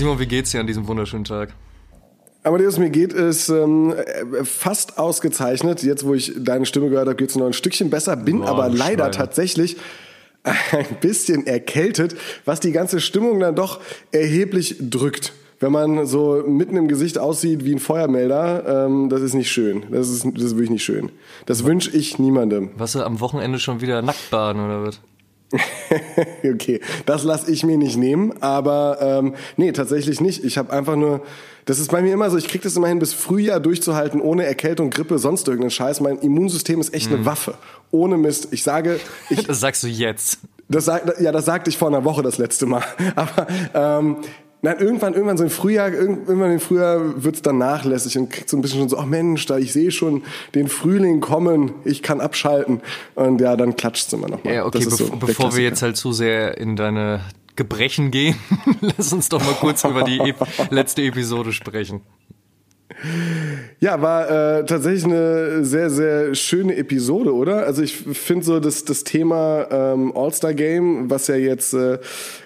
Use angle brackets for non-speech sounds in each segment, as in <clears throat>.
Simon, wie geht's dir an diesem wunderschönen Tag? Amadeus, mir geht es ähm, fast ausgezeichnet. Jetzt, wo ich deine Stimme gehört habe, geht es noch ein Stückchen besser. Bin Boah, aber leider Schweine. tatsächlich ein bisschen erkältet, was die ganze Stimmung dann doch erheblich drückt. Wenn man so mitten im Gesicht aussieht wie ein Feuermelder, ähm, das ist nicht schön. Das ist, das ist wirklich nicht schön. Das wünsche ich niemandem. Warst du am Wochenende schon wieder nackt baden oder was? <laughs> okay, das lasse ich mir nicht nehmen, aber ähm, nee, tatsächlich nicht. Ich habe einfach nur, das ist bei mir immer so, ich kriege das immerhin bis Frühjahr durchzuhalten, ohne Erkältung, Grippe, sonst irgendeinen Scheiß. Mein Immunsystem ist echt eine Waffe. Ohne Mist. Ich sage, <laughs> ich, Das sagst du jetzt. das sagt, ja, das sagte ich vor einer Woche das letzte Mal. <laughs> Aber ähm, nein, irgendwann, irgendwann so im Frühjahr, irgendwann im Frühjahr wird's dann nachlässig und kriegt so ein bisschen schon so, ach Mensch, da ich sehe schon den Frühling kommen, ich kann abschalten. Und ja, dann klatscht's immer noch mal. Ja, okay, ist so bevor wir jetzt halt zu sehr in deine Gebrechen gehen, <laughs> lass uns doch mal kurz über die Ep <laughs> letzte Episode sprechen. Ja, war äh, tatsächlich eine sehr, sehr schöne Episode, oder? Also ich finde so das, das Thema ähm, All-Star-Game, was ja jetzt äh,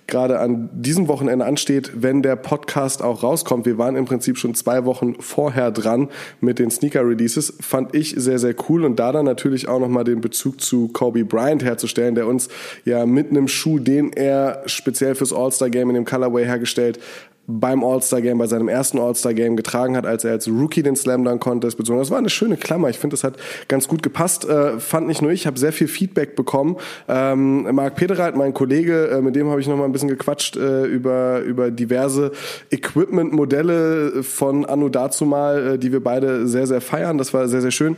gerade an diesem Wochenende ansteht, wenn der Podcast auch rauskommt. Wir waren im Prinzip schon zwei Wochen vorher dran mit den Sneaker-Releases. Fand ich sehr, sehr cool. Und da dann natürlich auch nochmal den Bezug zu Kobe Bryant herzustellen, der uns ja mit einem Schuh, den er speziell fürs All-Star-Game in dem Colorway hergestellt beim All-Star-Game, bei seinem ersten All-Star-Game getragen hat, als er als Rookie den Slam Dunk Contest bezogen hat. Das war eine schöne Klammer. Ich finde, das hat ganz gut gepasst. Äh, fand nicht nur ich, habe sehr viel Feedback bekommen. Ähm, Marc Pedereit, mein Kollege, äh, mit dem habe ich noch mal ein bisschen gequatscht äh, über, über diverse Equipment-Modelle von Anno dazumal, äh, die wir beide sehr, sehr feiern. Das war sehr, sehr schön.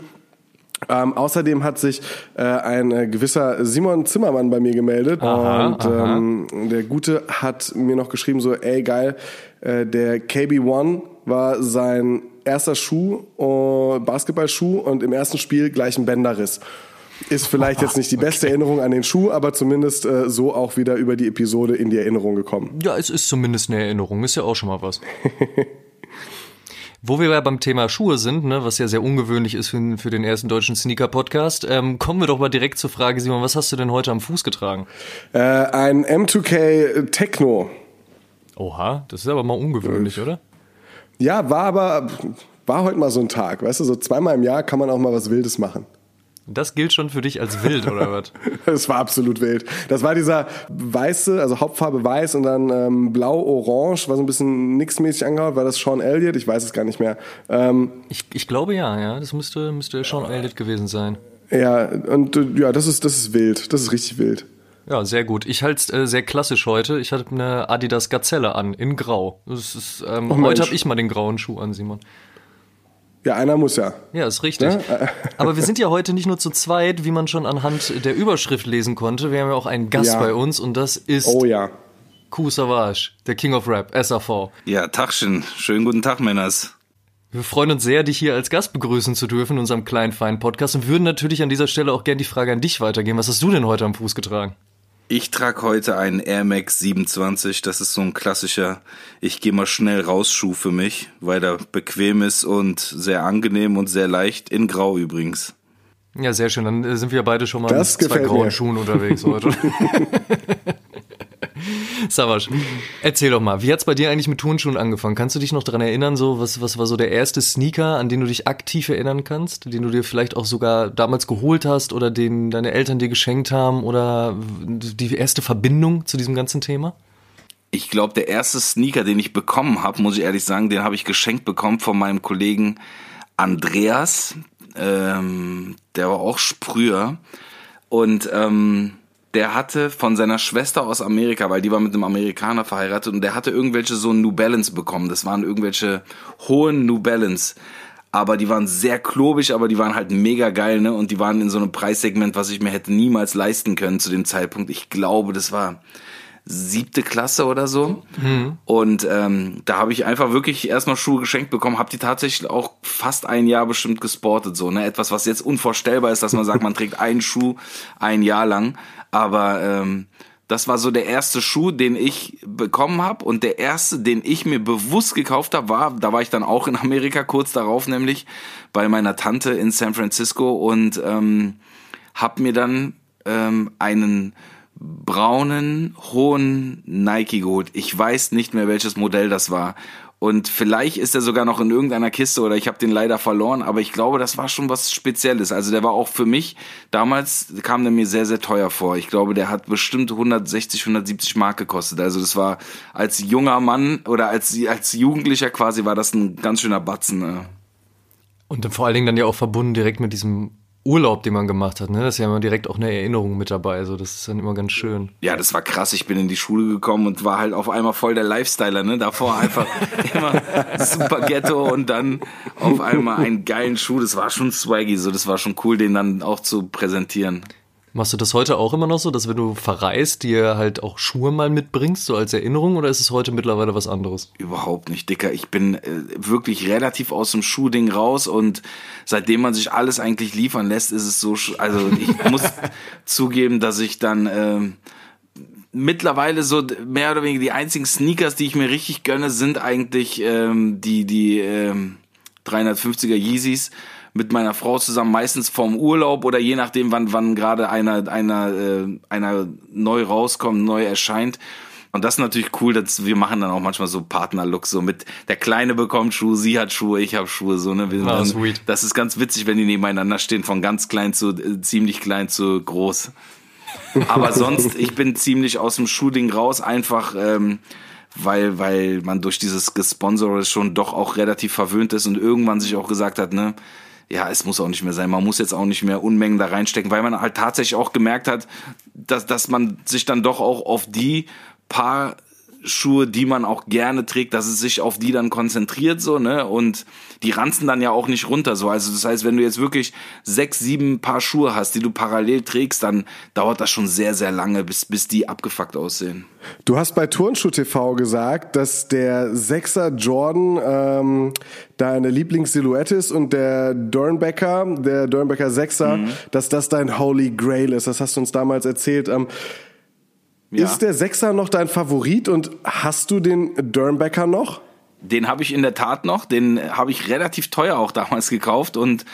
Ähm, außerdem hat sich äh, ein äh, gewisser Simon Zimmermann bei mir gemeldet Aha, und aha. ähm, der Gute hat mir noch geschrieben so, ey geil, äh, der KB1 war sein erster Schuh, äh, Basketballschuh und im ersten Spiel gleich ein Bänderriss. Ist vielleicht jetzt nicht die <laughs> beste Erinnerung an den Schuh, aber zumindest äh, so auch wieder über die Episode in die Erinnerung gekommen. Ja, es ist zumindest eine Erinnerung, ist ja auch schon mal was. <laughs> Wo wir ja beim Thema Schuhe sind, ne, was ja sehr ungewöhnlich ist für, für den ersten deutschen Sneaker-Podcast, ähm, kommen wir doch mal direkt zur Frage, Simon, was hast du denn heute am Fuß getragen? Äh, ein M2K Techno. Oha, das ist aber mal ungewöhnlich, oder? Ja, war aber, war heute mal so ein Tag. Weißt du, so zweimal im Jahr kann man auch mal was Wildes machen. Das gilt schon für dich als wild, oder <laughs> was? Das war absolut wild. Das war dieser weiße, also Hauptfarbe weiß und dann ähm, blau-orange, war so ein bisschen nixmäßig angehaut. War das Sean Elliott? Ich weiß es gar nicht mehr. Ähm, Ich, ich glaube ja, ja. Das müsste, müsste Sean Elliott gewesen sein. ja, und äh, ja, das ist, das ist wild. Das ist richtig wild. Ja, sehr gut. Ich halte es äh, sehr klassisch heute. Ich hatte eine Adidas Gazelle an, in Grau. Ist, ähm, Mensch. heute habe ich mal den grauen Schuh an, Simon. Ja, einer muss ja. Ja, ist richtig. Ja? <laughs> Aber wir sind ja heute nicht nur zu zweit, wie man schon anhand der Überschrift lesen konnte. Wir haben ja auch einen Gast Ja. bei uns und das ist Oh ja. Ku Savage, der King of Rap, SAV. Ja, Tachchen. Schönen guten Tag, Männers. Wir freuen uns sehr, dich hier als Gast begrüßen zu dürfen in unserem kleinen, feinen Podcast und würden natürlich an dieser Stelle auch gerne die Frage an dich weitergeben. Was hast du denn heute am Fuß getragen? Ich trage heute einen Air Max 27. Das ist so ein klassischer, ich gehe mal schnell raus Schuh für mich, weil er bequem ist und sehr angenehm und sehr leicht. In Grau übrigens. Ja, sehr schön. Dann sind wir beide schon mal Das mit zwei grauen mir. Schuhen unterwegs heute. <laughs> <laughs> Savasch, erzähl doch mal, wie hat's bei dir eigentlich mit Turnschuhen angefangen? Kannst du dich noch dran erinnern, so was, was war so der erste Sneaker, an den du dich aktiv erinnern kannst, den du dir vielleicht auch sogar damals geholt hast oder den deine Eltern dir geschenkt haben oder die erste Verbindung zu diesem ganzen Thema? Ich glaube, der erste Sneaker, den ich bekommen habe, muss ich ehrlich sagen, den habe ich geschenkt bekommen von meinem Kollegen Andreas. Ähm, der war auch Sprüher. Und ähm, der hatte von seiner Schwester aus Amerika, weil die war mit einem Amerikaner verheiratet und der hatte irgendwelche so New Balance bekommen. Das waren irgendwelche hohen New Balance. Aber die waren sehr klobig, aber die waren halt mega geil, ne? Und die waren in so einem Preissegment, was ich mir hätte niemals leisten können zu dem Zeitpunkt. Ich glaube, das war siebte Klasse oder so. Mhm. Und ähm, da habe ich einfach wirklich erstmal Schuhe geschenkt bekommen, habe die tatsächlich auch fast ein Jahr bestimmt gesportet. So, ne? Etwas, was jetzt unvorstellbar ist, dass man sagt, man trägt einen Schuh ein Jahr lang. Aber ähm, das war so der erste Schuh, den ich bekommen habe und der erste, den ich mir bewusst gekauft habe, war, da war ich dann auch in Amerika kurz darauf, nämlich bei meiner Tante in San Francisco. Und ähm, habe mir dann ähm, einen braunen hohen Nike geholt. Ich weiß nicht mehr welches Modell das war und vielleicht ist er sogar noch in irgendeiner Kiste oder ich habe den leider verloren, aber ich glaube, das war schon was Spezielles. Also der war auch für mich, damals kam der mir sehr, sehr teuer vor. Ich glaube, der hat bestimmt 160, 170 Mark gekostet. Also das war als junger Mann oder als, als Jugendlicher quasi war das ein ganz schöner Batzen. Ne? Und dann vor allen Dingen dann ja auch verbunden direkt mit diesem Urlaub, den man gemacht hat, ne? Das ist ja immer direkt auch eine Erinnerung mit dabei. Also das ist dann immer ganz schön. Ja, das war krass. Ich bin in die Schule gekommen und war halt auf einmal voll der Lifestyler, ne? Davor einfach <laughs> immer super Ghetto und dann auf einmal einen geilen Schuh. Das war schon swaggy, so das war schon cool, den dann auch zu präsentieren. Machst du das heute auch immer noch so, dass wenn du verreist, dir halt auch Schuhe mal mitbringst, so als Erinnerung, oder ist es heute mittlerweile was anderes? Überhaupt nicht, Dicker. Ich bin äh, wirklich relativ aus dem Schuhding raus und seitdem man sich alles eigentlich liefern lässt, ist es so, also ich <laughs> muss zugeben, dass ich dann äh, mittlerweile so mehr oder weniger die einzigen Sneakers, die ich mir richtig gönne, sind eigentlich ähm, die, die ähm, 350er Yeezys mit meiner Frau zusammen, meistens vorm Urlaub oder je nachdem, wann, wann gerade einer, einer, äh, einer neu rauskommt, neu erscheint. Und das ist natürlich cool, dass wir machen dann auch manchmal so Partnerlook, so mit der Kleine bekommt Schuhe, sie hat Schuhe, ich habe Schuhe, so, ne? Wir dann, sweet. Das ist ganz witzig, wenn die nebeneinander stehen, von ganz klein zu äh, ziemlich klein zu groß. Aber <laughs> sonst, ich bin ziemlich aus dem Schuhding raus, einfach ähm, weil, weil man durch dieses Gesponsor schon doch auch relativ verwöhnt ist und irgendwann sich auch gesagt hat, ne, ja, es muss auch nicht mehr sein. Man muss jetzt auch nicht mehr Unmengen da reinstecken, weil man halt tatsächlich auch gemerkt hat, dass, dass man sich dann doch auch auf die paar Schuhe, die man auch gerne trägt, dass es sich auf die dann konzentriert so, ne? Und die ranzen dann ja auch nicht runter so. Also das heißt, wenn du jetzt wirklich sechs, sieben Paar Schuhe hast, die du parallel trägst, dann dauert das schon sehr, sehr lange, bis, bis die abgefuckt aussehen. Du hast bei Turnschuh TV gesagt, dass der Sechser Jordan ähm, deine Lieblingssilhouette ist und der Durnbecker, der Durnbecker Sechser, mhm. dass das dein Holy Grail ist. Das hast du uns damals erzählt. Ähm, ja. Ist der Sechser noch dein Favorit und hast du den Durnbecker noch? Den habe ich in der Tat noch, den habe ich relativ teuer auch damals gekauft und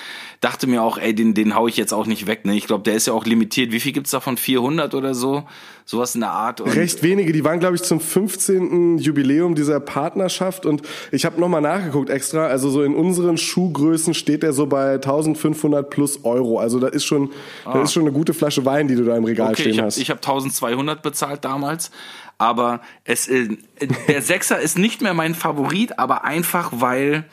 dachte mir auch, ey, den, den hau ich jetzt auch nicht weg. Ne? Ich glaube, der ist ja auch limitiert. Wie viel gibt's davon? 400 oder so? Sowas in der Art. Und Recht wenige. Die waren, glaube ich, zum 15. Jubiläum dieser Partnerschaft. Und ich habe nochmal nachgeguckt extra. Also so in unseren Schuhgrößen steht der so bei 1500 plus Euro. Also da ist schon, ah. da ist schon eine gute Flasche Wein, die du da im Regal okay, stehen ich hab, hast. Ich habe 1200 bezahlt damals. Aber es, äh, der Sechser ist nicht mehr mein Favorit, aber einfach weil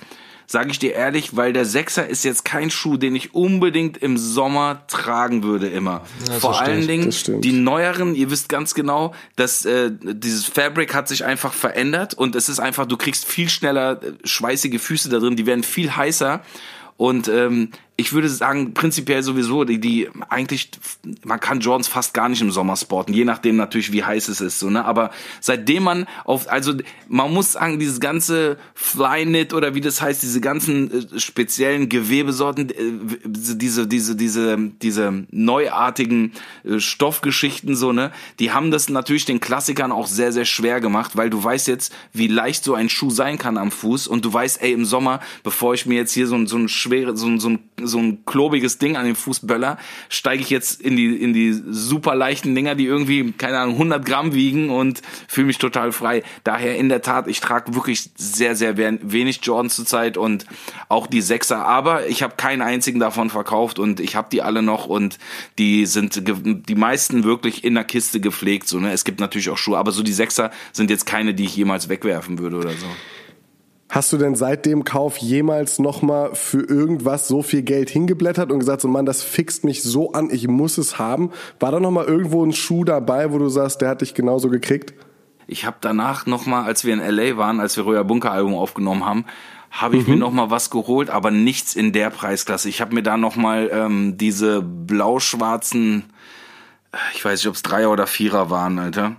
sage ich dir ehrlich, weil der Sechser ist jetzt kein Schuh, den ich unbedingt im Sommer tragen würde immer. Ja, Vor allen Dingen die neueren, ihr wisst ganz genau, dass äh, dieses Fabric hat sich einfach verändert und es ist einfach, du kriegst viel schneller äh, schweißige Füße da drin, die werden viel heißer und ähm, ich würde sagen, prinzipiell sowieso, die, die eigentlich, man kann Jordans fast gar nicht im Sommer sporten, je nachdem natürlich, wie heiß es ist, so, ne? Aber seitdem man auf, also man muss sagen, dieses ganze Flyknit oder wie das heißt, diese ganzen äh, speziellen Gewebesorten, äh, diese, diese, diese, diese neuartigen äh, Stoffgeschichten, so, ne, die haben das natürlich den Klassikern auch sehr, sehr schwer gemacht, weil du weißt jetzt, wie leicht so ein Schuh sein kann am Fuß und du weißt, ey, im Sommer, bevor ich mir jetzt hier so, so ein schwere, so, so ein so ein klobiges Ding an den Fußböller, steige ich jetzt in die, in die super leichten Dinger, die irgendwie, keine Ahnung, 100 Gramm wiegen und fühle mich total frei. Daher in der Tat, ich trage wirklich sehr, sehr wenig Jordan zurzeit und auch die Sechser, aber ich habe keinen einzigen davon verkauft und ich habe die alle noch und die sind die meisten wirklich in der Kiste gepflegt. So, ne? Es gibt natürlich auch Schuhe, aber so die Sechser sind jetzt keine, die ich jemals wegwerfen würde oder so. Hast du denn seit dem Kauf jemals nochmal für irgendwas so viel Geld hingeblättert und gesagt, so Mann, das fixt mich so an, ich muss es haben? War da nochmal irgendwo ein Schuh dabei, wo du sagst, der hat dich genauso gekriegt? Ich habe danach nochmal, als wir in L.A. waren, als wir Röhr Bunker Album aufgenommen haben, habe ich mhm. mir nochmal was geholt, aber nichts in der Preisklasse. Ich habe mir da nochmal ähm, diese blau-schwarzen, ich weiß nicht, ob es Dreier oder Vierer waren, Alter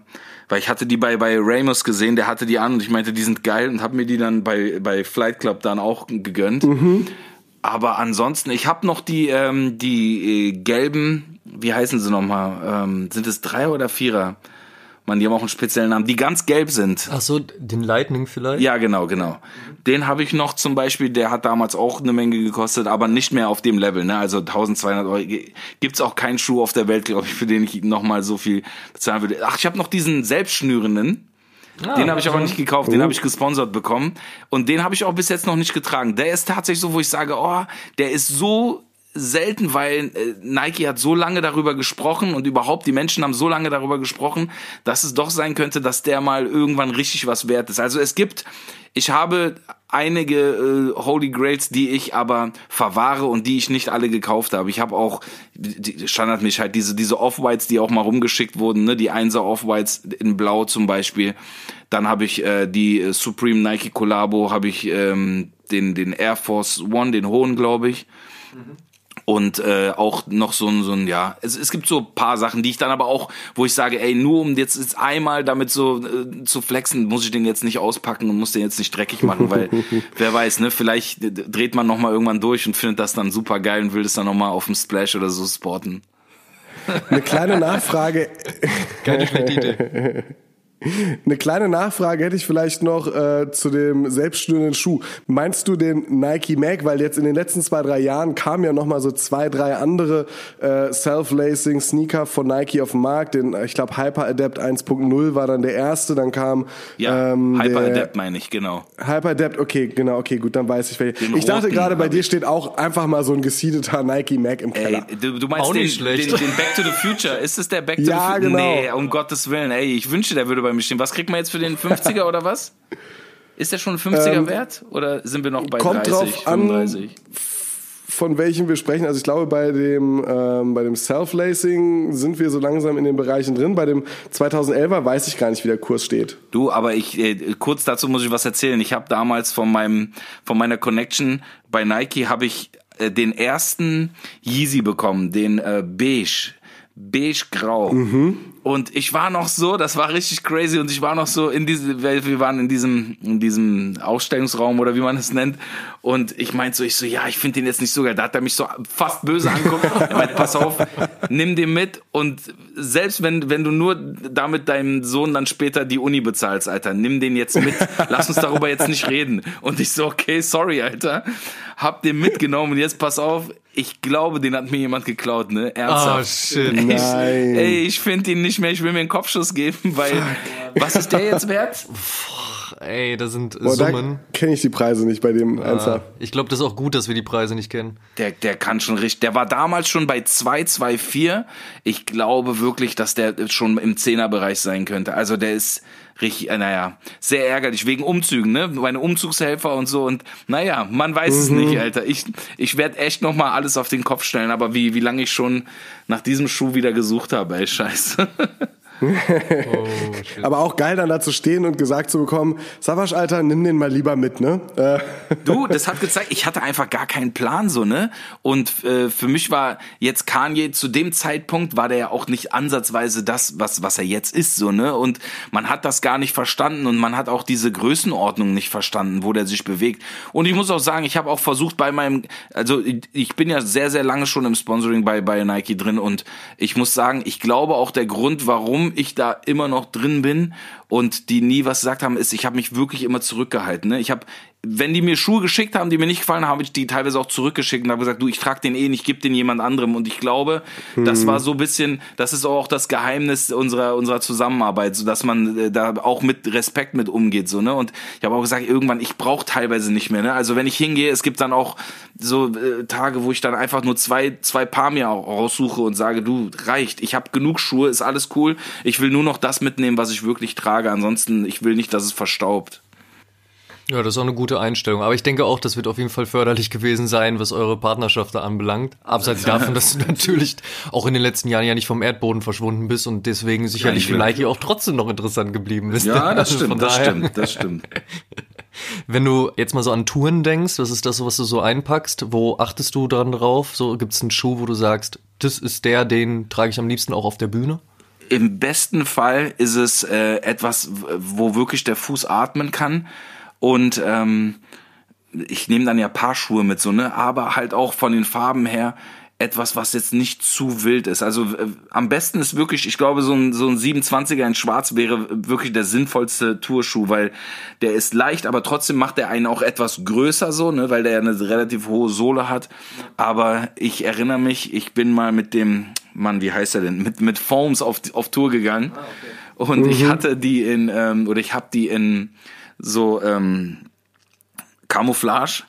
Weil ich hatte die bei, bei Ramos gesehen, der hatte die an und ich meinte, die sind geil und habe mir die dann bei, bei Flight Club dann auch gegönnt. Mhm. Aber ansonsten, ich habe noch die, ähm, die äh, gelben, wie heißen sie nochmal? Ähm, sind es drei oder vierer? Man, die haben auch einen speziellen Namen, die ganz gelb sind. Ach so, den Lightning vielleicht? Ja, genau, genau. Den habe ich noch zum Beispiel, der hat damals auch eine Menge gekostet, aber nicht mehr auf dem Level, ne? Also 1200 Euro. Gibt's auch keinen Schuh auf der Welt, glaube ich, für den ich nochmal so viel bezahlen würde. Ach, ich habe noch diesen selbstschnürenden. Ah, den habe ich aber nicht gekauft, den habe ich gesponsert bekommen und den habe ich auch bis jetzt noch nicht getragen. Der ist tatsächlich so, wo ich sage, oh, der ist so selten, weil äh, Nike hat so lange darüber gesprochen und überhaupt die Menschen haben so lange darüber gesprochen, dass es doch sein könnte, dass der mal irgendwann richtig was wert ist. Also es gibt, ich habe einige äh, Holy Grails, die ich aber verwahre und die ich nicht alle gekauft habe. Ich habe auch die, standardmäßig halt diese diese Off-Whites, die auch mal rumgeschickt wurden, ne, die Einser Off-Whites in Blau zum Beispiel. Dann habe ich äh, die äh, Supreme Nike Collabo, habe ich ähm, den den Air Force One, den hohen, glaube ich. Mhm und äh, auch noch so ein, so ein ja, es, es gibt so paar Sachen, die ich dann aber auch, wo ich sage, ey, nur um jetzt, jetzt einmal damit so äh, zu flexen, muss ich den jetzt nicht auspacken und muss den jetzt nicht dreckig machen, weil <laughs> wer weiß, ne, vielleicht dreht man noch mal irgendwann durch und findet das dann super geil und will das dann noch mal auf dem Splash oder so sporten. Eine kleine Nachfrage. Keine schlechte Idee. <laughs> Eine kleine Nachfrage hätte ich vielleicht noch äh, zu dem selbststündigen Schuh. Meinst du den Nike Mag? Weil jetzt in den letzten zwei, drei Jahren kamen ja noch mal so zwei, drei andere äh, Self-Lacing Sneaker von Nike auf den Markt. Den, ich glaube, Hyper Adapt 1.0 war dann der erste. Dann kam ja, ähm, Hyper Adapt meine ich, genau. Hyper Adapt, okay, genau, okay, gut, dann weiß ich welche. ich dachte gerade, bei dir steht auch einfach mal so ein gesiedeter Nike Mag im Keller. Ey, du, du meinst den, den, den, Back to the Future? Ist es der Back to ja, the Future? Genau. Nee, um Gottes Willen. Ey, ich wünsche, der würde bei mir stehen. Was kriegt man jetzt für den 50er oder was? Ist der schon 50er ähm, wert? Oder sind wir noch bei kommt 30, drauf 35? An, von welchem wir sprechen. Also ich glaube, bei dem, ähm, bei dem Self-Lacing sind wir so langsam in den Bereichen drin. Bei dem 2011er weiß ich gar nicht, wie der Kurs steht. Du, aber ich äh, kurz dazu muss ich was erzählen. Ich habe damals von meinem von meiner Connection bei Nike habe ich äh, den ersten Yeezy bekommen, den äh, beige beige grau. Mhm. Und ich war noch so, das war richtig crazy und ich war noch so in diese, wir waren in diesem, in diesem Ausstellungsraum oder wie man es nennt. Und ich meinte so, ich so, ja, ich finde den jetzt nicht so geil. Da hat er mich so fast böse angeguckt. <laughs> er meinte, pass auf, nimm den mit und selbst wenn, wenn du nur damit deinem Sohn dann später die Uni bezahlst, Alter, nimm den jetzt mit. Lass uns darüber jetzt nicht reden. Und ich so, okay, sorry, Alter. Hab den mitgenommen und jetzt pass auf, ich glaube, den hat mir jemand geklaut, ne? Ernsthaft. Oh, shit. Nein. Ich, ey, ich finde ihn nicht mehr, ich will mir einen Kopfschuss geben, weil, was ist der jetzt wert? Ey, da sind Boah, Summen. Kenne ich die Preise nicht bei dem ah, Ich glaube, das ist auch gut, dass wir die Preise nicht kennen. Der, der kann schon richtig, der war damals schon bei 224. Ich glaube wirklich, dass der schon im Zehnerbereich sein könnte. Also der ist, richtig, äh, naja, sehr ärgerlich wegen Umzügen, ne? Meine Umzugshelfer und so und naja, man weiß mhm. es nicht, Alter. Ich, ich werde echt noch mal alles auf den Kopf stellen, aber wie, wie lange ich schon nach diesem Schuh wieder gesucht habe, ey, scheiße. <laughs> oh, <laughs> Aber auch geil, dann da zu stehen und gesagt zu bekommen, Savasch, Alter, nimm den mal lieber mit, ne? Äh. Du, das hat gezeigt, ich hatte einfach gar keinen Plan, so, ne? Und äh, für mich war jetzt Kanye zu dem Zeitpunkt, war der ja auch nicht ansatzweise das, was, was er jetzt ist, so, ne? Und man hat das gar nicht verstanden und man hat auch diese Größenordnung nicht verstanden, wo der sich bewegt. Und ich muss auch sagen, ich habe auch versucht bei meinem, also ich bin ja sehr, sehr lange schon im Sponsoring bei, bei Nike drin und ich muss sagen, ich glaube auch der Grund, warum ich da immer noch drin bin und die nie was gesagt haben, ist, ich habe mich wirklich immer zurückgehalten. Ne? Ich habe wenn die mir Schuhe geschickt haben, die mir nicht gefallen haben, habe ich die teilweise auch zurückgeschickt und habe gesagt, du, ich trage den eh nicht, gib den jemand anderem. Und ich glaube, mhm. das war so ein bisschen, das ist auch das Geheimnis unserer unserer Zusammenarbeit, so dass man äh, da auch mit Respekt mit umgeht, so ne. Und ich habe auch gesagt, irgendwann, ich brauche teilweise nicht mehr. Ne? Also wenn ich hingehe, es gibt dann auch so äh, Tage, wo ich dann einfach nur zwei zwei Paar mir raussuche und sage, du reicht, ich habe genug Schuhe, ist alles cool. Ich will nur noch das mitnehmen, was ich wirklich trage. Ansonsten, ich will nicht, dass es verstaubt. Ja, das ist auch eine gute Einstellung. Aber ich denke auch, das wird auf jeden Fall förderlich gewesen sein, was eure Partnerschaft da anbelangt. Abseits davon, dass du natürlich auch in den letzten Jahren ja nicht vom Erdboden verschwunden bist und deswegen sicherlich ja, Nike auch trotzdem noch interessant geblieben bist. Ja, das also stimmt, das stimmt, das stimmt. <laughs> Wenn du jetzt mal so an Touren denkst, was ist das, was du so einpackst? Wo achtest du dran drauf? So gibt es einen Schuh, wo du sagst, das ist der, den trage ich am liebsten auch auf der Bühne? Im besten Fall ist es äh, etwas, wo wirklich der Fuß atmen kann und ähm, ich nehme dann ja Paar Schuhe mit so ne, aber halt auch von den Farben her etwas, was jetzt nicht zu wild ist. Also äh, am besten ist wirklich, ich glaube, so ein, so ein 27er in Schwarz wäre wirklich der sinnvollste Tourschuh, weil der ist leicht, aber trotzdem macht der einen auch etwas größer so, ne, weil der eine relativ hohe Sohle hat. Aber ich erinnere mich, ich bin mal mit dem, Mann, wie heißt er denn, mit, mit Foams auf, auf Tour gegangen. Ah, okay. Und mhm. ich hatte die in, ähm, oder ich habe die in so ähm, Camouflage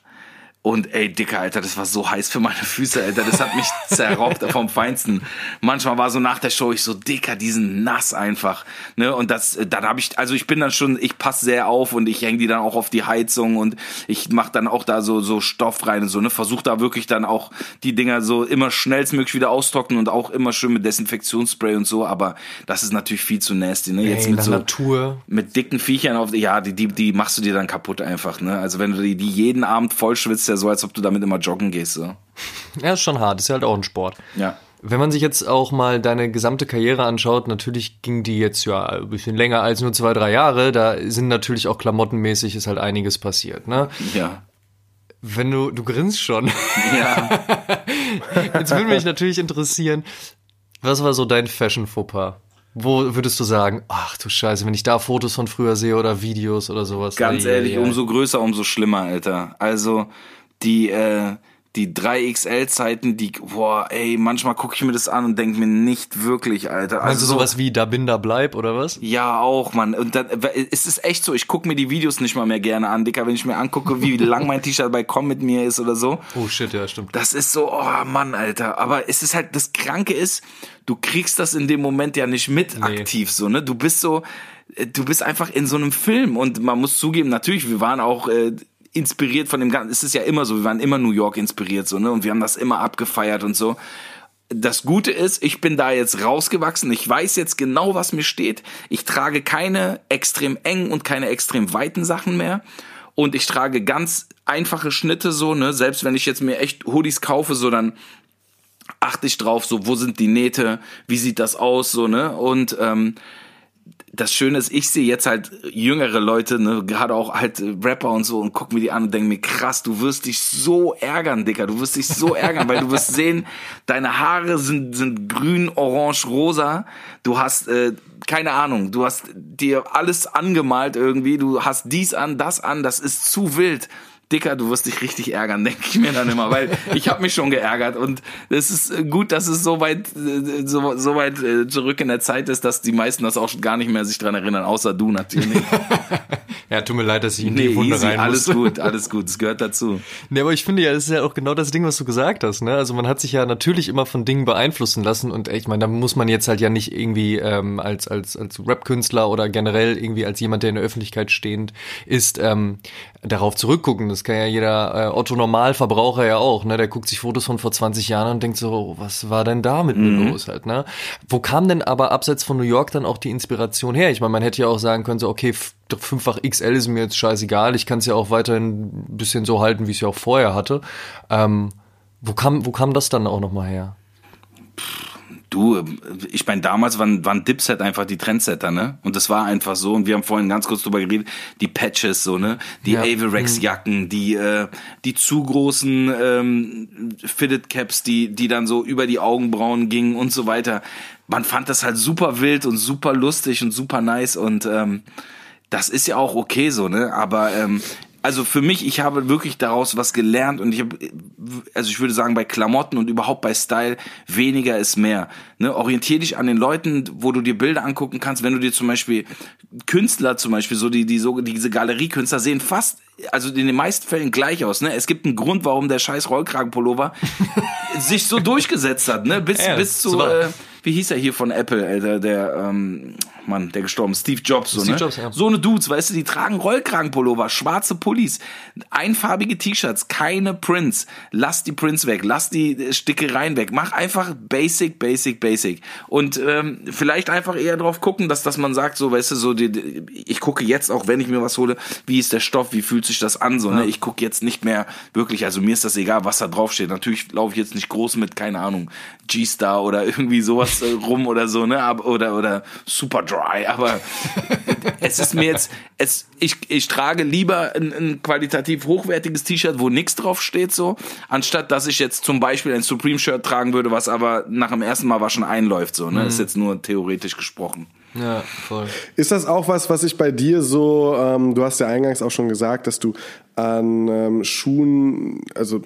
und ey, Dicker, Alter, das war so heiß für meine Füße, Alter. Das hat mich <laughs> zerraubt vom Feinsten. Manchmal war so nach der Show ich so, Dicker, diesen nass einfach. Ne? Und das, dann habe ich, also ich bin dann schon, ich passe sehr auf und ich hänge die dann auch auf die Heizung und ich mache dann auch da so, so Stoff rein und so, ne? Versuche da wirklich dann auch die Dinger so immer schnellstmöglich wieder austrocknen und auch immer schön mit Desinfektionsspray und so, aber das ist natürlich viel zu nasty, ne? Jetzt ey, mit so Natur. mit dicken Viechern auf, ja, die, die, die machst du dir dann kaputt einfach, ne? Also wenn du die, die jeden Abend voll schwitzt, ja so, als ob du damit immer joggen gehst. So. Ja, ist schon hart, ist ja halt auch ein Sport. Ja. Wenn man sich jetzt auch mal deine gesamte Karriere anschaut, natürlich ging die jetzt ja ein bisschen länger als nur zwei, drei Jahre. Da sind natürlich auch klamottenmäßig ist halt einiges passiert, ne? Ja. Wenn du, du grinst schon. Ja. <laughs> jetzt würde mich natürlich interessieren, was war so dein Fashion-Fauxpas? Wo würdest du sagen, ach du Scheiße, wenn ich da Fotos von früher sehe oder Videos oder sowas? Ganz ehrlich, umso größer, umso schlimmer, Alter. Also die äh, die 3XL-Zeiten, die, boah, ey, manchmal gucke ich mir das an und denke mir nicht wirklich, Alter. Also Meinst du sowas wie Da bin, da bleib, oder was? Ja, auch, Mann. Und dann, es ist echt so, ich gucke mir die Videos nicht mal mehr gerne an, Dicker, wenn ich mir angucke, wie <laughs> lang mein T-Shirt bei Komm mit mir ist oder so. Oh shit, ja, stimmt. Das ist so, oh Mann, Alter. Aber es ist halt, das Kranke ist, du kriegst das in dem Moment ja nicht mit nee. aktiv, so, ne? Du bist so, äh, du bist einfach in so einem Film und man muss zugeben, natürlich, wir waren auch äh, inspiriert von dem Ganzen. Es ist ja immer so, wir waren immer New York inspiriert so, ne? Und wir haben das immer abgefeiert und so. Das Gute ist, ich bin da jetzt rausgewachsen. Ich weiß jetzt genau, was mir steht. Ich trage keine extrem engen und keine extrem weiten Sachen mehr. Und ich trage ganz einfache Schnitte so, ne? Selbst wenn ich jetzt mir echt Hoodies kaufe, so dann achte ich drauf, so wo sind die Nähte, wie sieht das aus, so, ne? Und ähm, das Schöne ist, ich sehe jetzt halt jüngere Leute, ne, gerade auch halt Rapper und so und guck mir die an und denke mir, krass, du wirst dich so ärgern, Dicker, du wirst dich so ärgern, weil du wirst <laughs> sehen, deine Haare sind, sind grün, orange, rosa, du hast, äh, keine Ahnung, du hast dir alles angemalt irgendwie, du hast dies an, das an, das ist zu wild. Dicker, du wirst dich richtig ärgern, <laughs> denke ich mir dann immer, weil ich habe mich schon geärgert und es ist gut, dass es so weit, so, so weit äh, zurück in der Zeit ist, dass die meisten das auch gar nicht mehr sich dran erinnern, außer du natürlich. <laughs> ja, tut mir leid, dass ich in die nee, Wunde easy, rein muss. Alles gut, alles gut, es gehört dazu. Nee, aber ich finde ja, das ist ja auch genau das Ding, was du gesagt hast. Ne? Also man hat sich ja natürlich immer von Dingen beeinflussen lassen und ich meine, da muss man jetzt halt ja nicht irgendwie ähm, als als als Rap-Künstler oder generell irgendwie als jemand, der in der Öffentlichkeit stehend ist, ähm, darauf zurückgucken. Das kann ja jeder äh, Otto Normalverbraucher ja auch, ne? Der guckt sich Fotos von vor 20 Jahren und denkt so, was war denn da mit mhm. mir los halt, ne? Wo kam denn aber abseits von New York dann auch die Inspiration her? Ich meine, man hätte ja auch sagen können, so, okay, fünffach XL ist mir jetzt scheißegal, ich kann es ja auch weiterhin ein bisschen so halten, wie ich es ja auch vorher hatte. Ähm, wo kam, wo kam das dann auch nochmal her? Du, ich meine, damals waren, waren Dipset einfach die Trendsetter, ne? Und das war einfach so. Und wir haben vorhin ganz kurz drüber geredet, die Patches, so, ne? Die ja. Averex-Jacken, die, äh, die zu großen ähm, Fitted Caps, die, die dann so über die Augenbrauen gingen und so weiter. Man fand das halt super wild und super lustig und super nice und ähm, das ist ja auch okay so, ne? Aber ähm, also für mich, ich habe wirklich daraus was gelernt und ich habe, also ich würde sagen, bei Klamotten und überhaupt bei Style, weniger ist mehr. Ne? Orientier dich an den Leuten, wo du dir Bilder angucken kannst, wenn du dir zum Beispiel Künstler zum Beispiel, so die, die so, diese Galeriekünstler sehen fast, also in den meisten Fällen gleich aus. Ne? Es gibt einen Grund, warum der scheiß Rollkragenpullover <laughs> sich so durchgesetzt hat, ne? Bis, ja, bis zu, äh, wie hieß er hier von Apple, Alter, der, ähm, Mann, der gestorben, Steve Jobs, so, Steve ne? Jobs, ja. So eine Dudes, weißt du, die tragen Rollkragenpullover, schwarze Pullis, einfarbige T-Shirts, keine Prints. Lass die Prints weg, lass die Stickereien weg. Mach einfach basic, basic, basic. Und ähm, vielleicht einfach eher drauf gucken, dass, dass man sagt, so, weißt du, so, die, die, ich gucke jetzt auch, wenn ich mir was hole, wie ist der Stoff, wie fühlt sich das an, so, ne? Ich gucke jetzt nicht mehr wirklich, also mir ist das egal, was da draufsteht. Natürlich laufe ich jetzt nicht groß mit, keine Ahnung, G-Star oder <laughs> irgendwie sowas äh, rum oder so, ne? Oder, oder Super Dry, aber <laughs> es ist mir jetzt, es, ich, ich trage lieber ein, ein qualitativ hochwertiges T-Shirt, wo nichts drauf steht, so, anstatt dass ich jetzt zum Beispiel ein Supreme-Shirt tragen würde, was aber nach dem ersten Mal waschen einläuft, so, ne? Ist jetzt nur theoretisch gesprochen. Ja, voll. Ist das auch was, was ich bei dir so, ähm, du hast ja eingangs auch schon gesagt, dass du an ähm, Schuhen, also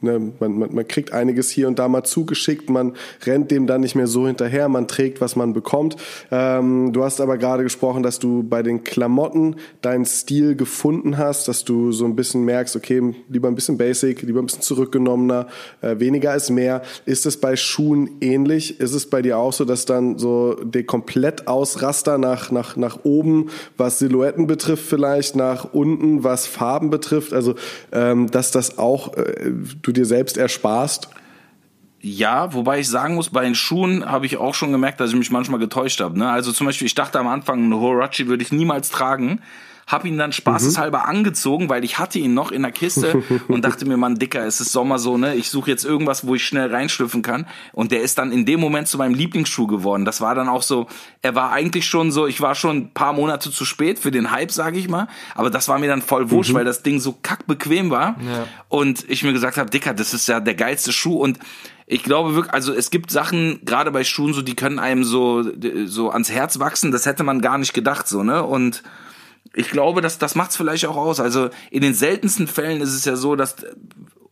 ne, man, man, man kriegt einiges hier und da mal zugeschickt, man rennt dem dann nicht mehr so hinterher, man trägt, was man bekommt. Ähm, du hast aber gerade gesprochen, dass du bei den Klamotten deinen Stil gefunden hast, dass du so ein bisschen merkst, okay, lieber ein bisschen basic, lieber ein bisschen zurückgenommener, äh, weniger ist mehr. Ist es bei Schuhen ähnlich? Ist es bei dir auch so, dass dann so der Komplettausraster nach, nach, nach oben, was Silhouetten betrifft vielleicht, nach unten, was Farben betrifft, also ähm, dass das auch äh, du dir selbst ersparst? Ja, wobei ich sagen muss, bei den Schuhen habe ich auch schon gemerkt, dass ich mich manchmal getäuscht habe. Ne? Also zum Beispiel, ich dachte am Anfang, einen Horachi würde ich niemals tragen. Hab ihn dann spaßeshalber angezogen, weil ich hatte ihn noch in der Kiste <laughs> und dachte mir, Mann, Dicker, es ist Sommer so, ne? Ich suche jetzt irgendwas, wo ich schnell reinschlüpfen kann. Und der ist dann in dem Moment zu meinem Lieblingsschuh geworden. Das war dann auch so, er war eigentlich schon so, ich war schon ein paar Monate zu spät für den Hype, sage ich mal. Aber das war mir dann voll wurscht, weil das Ding so kackbequem war. Ja. Und ich mir gesagt habe, Dicker, das ist ja der geilste Schuh und ich glaube wirklich, also es gibt Sachen, gerade bei Schuhen, so, die können einem so, so ans Herz wachsen, das hätte man gar nicht gedacht, so, ne? Und ich glaube, dass das macht's vielleicht auch aus. Also in den seltensten Fällen ist es ja so, dass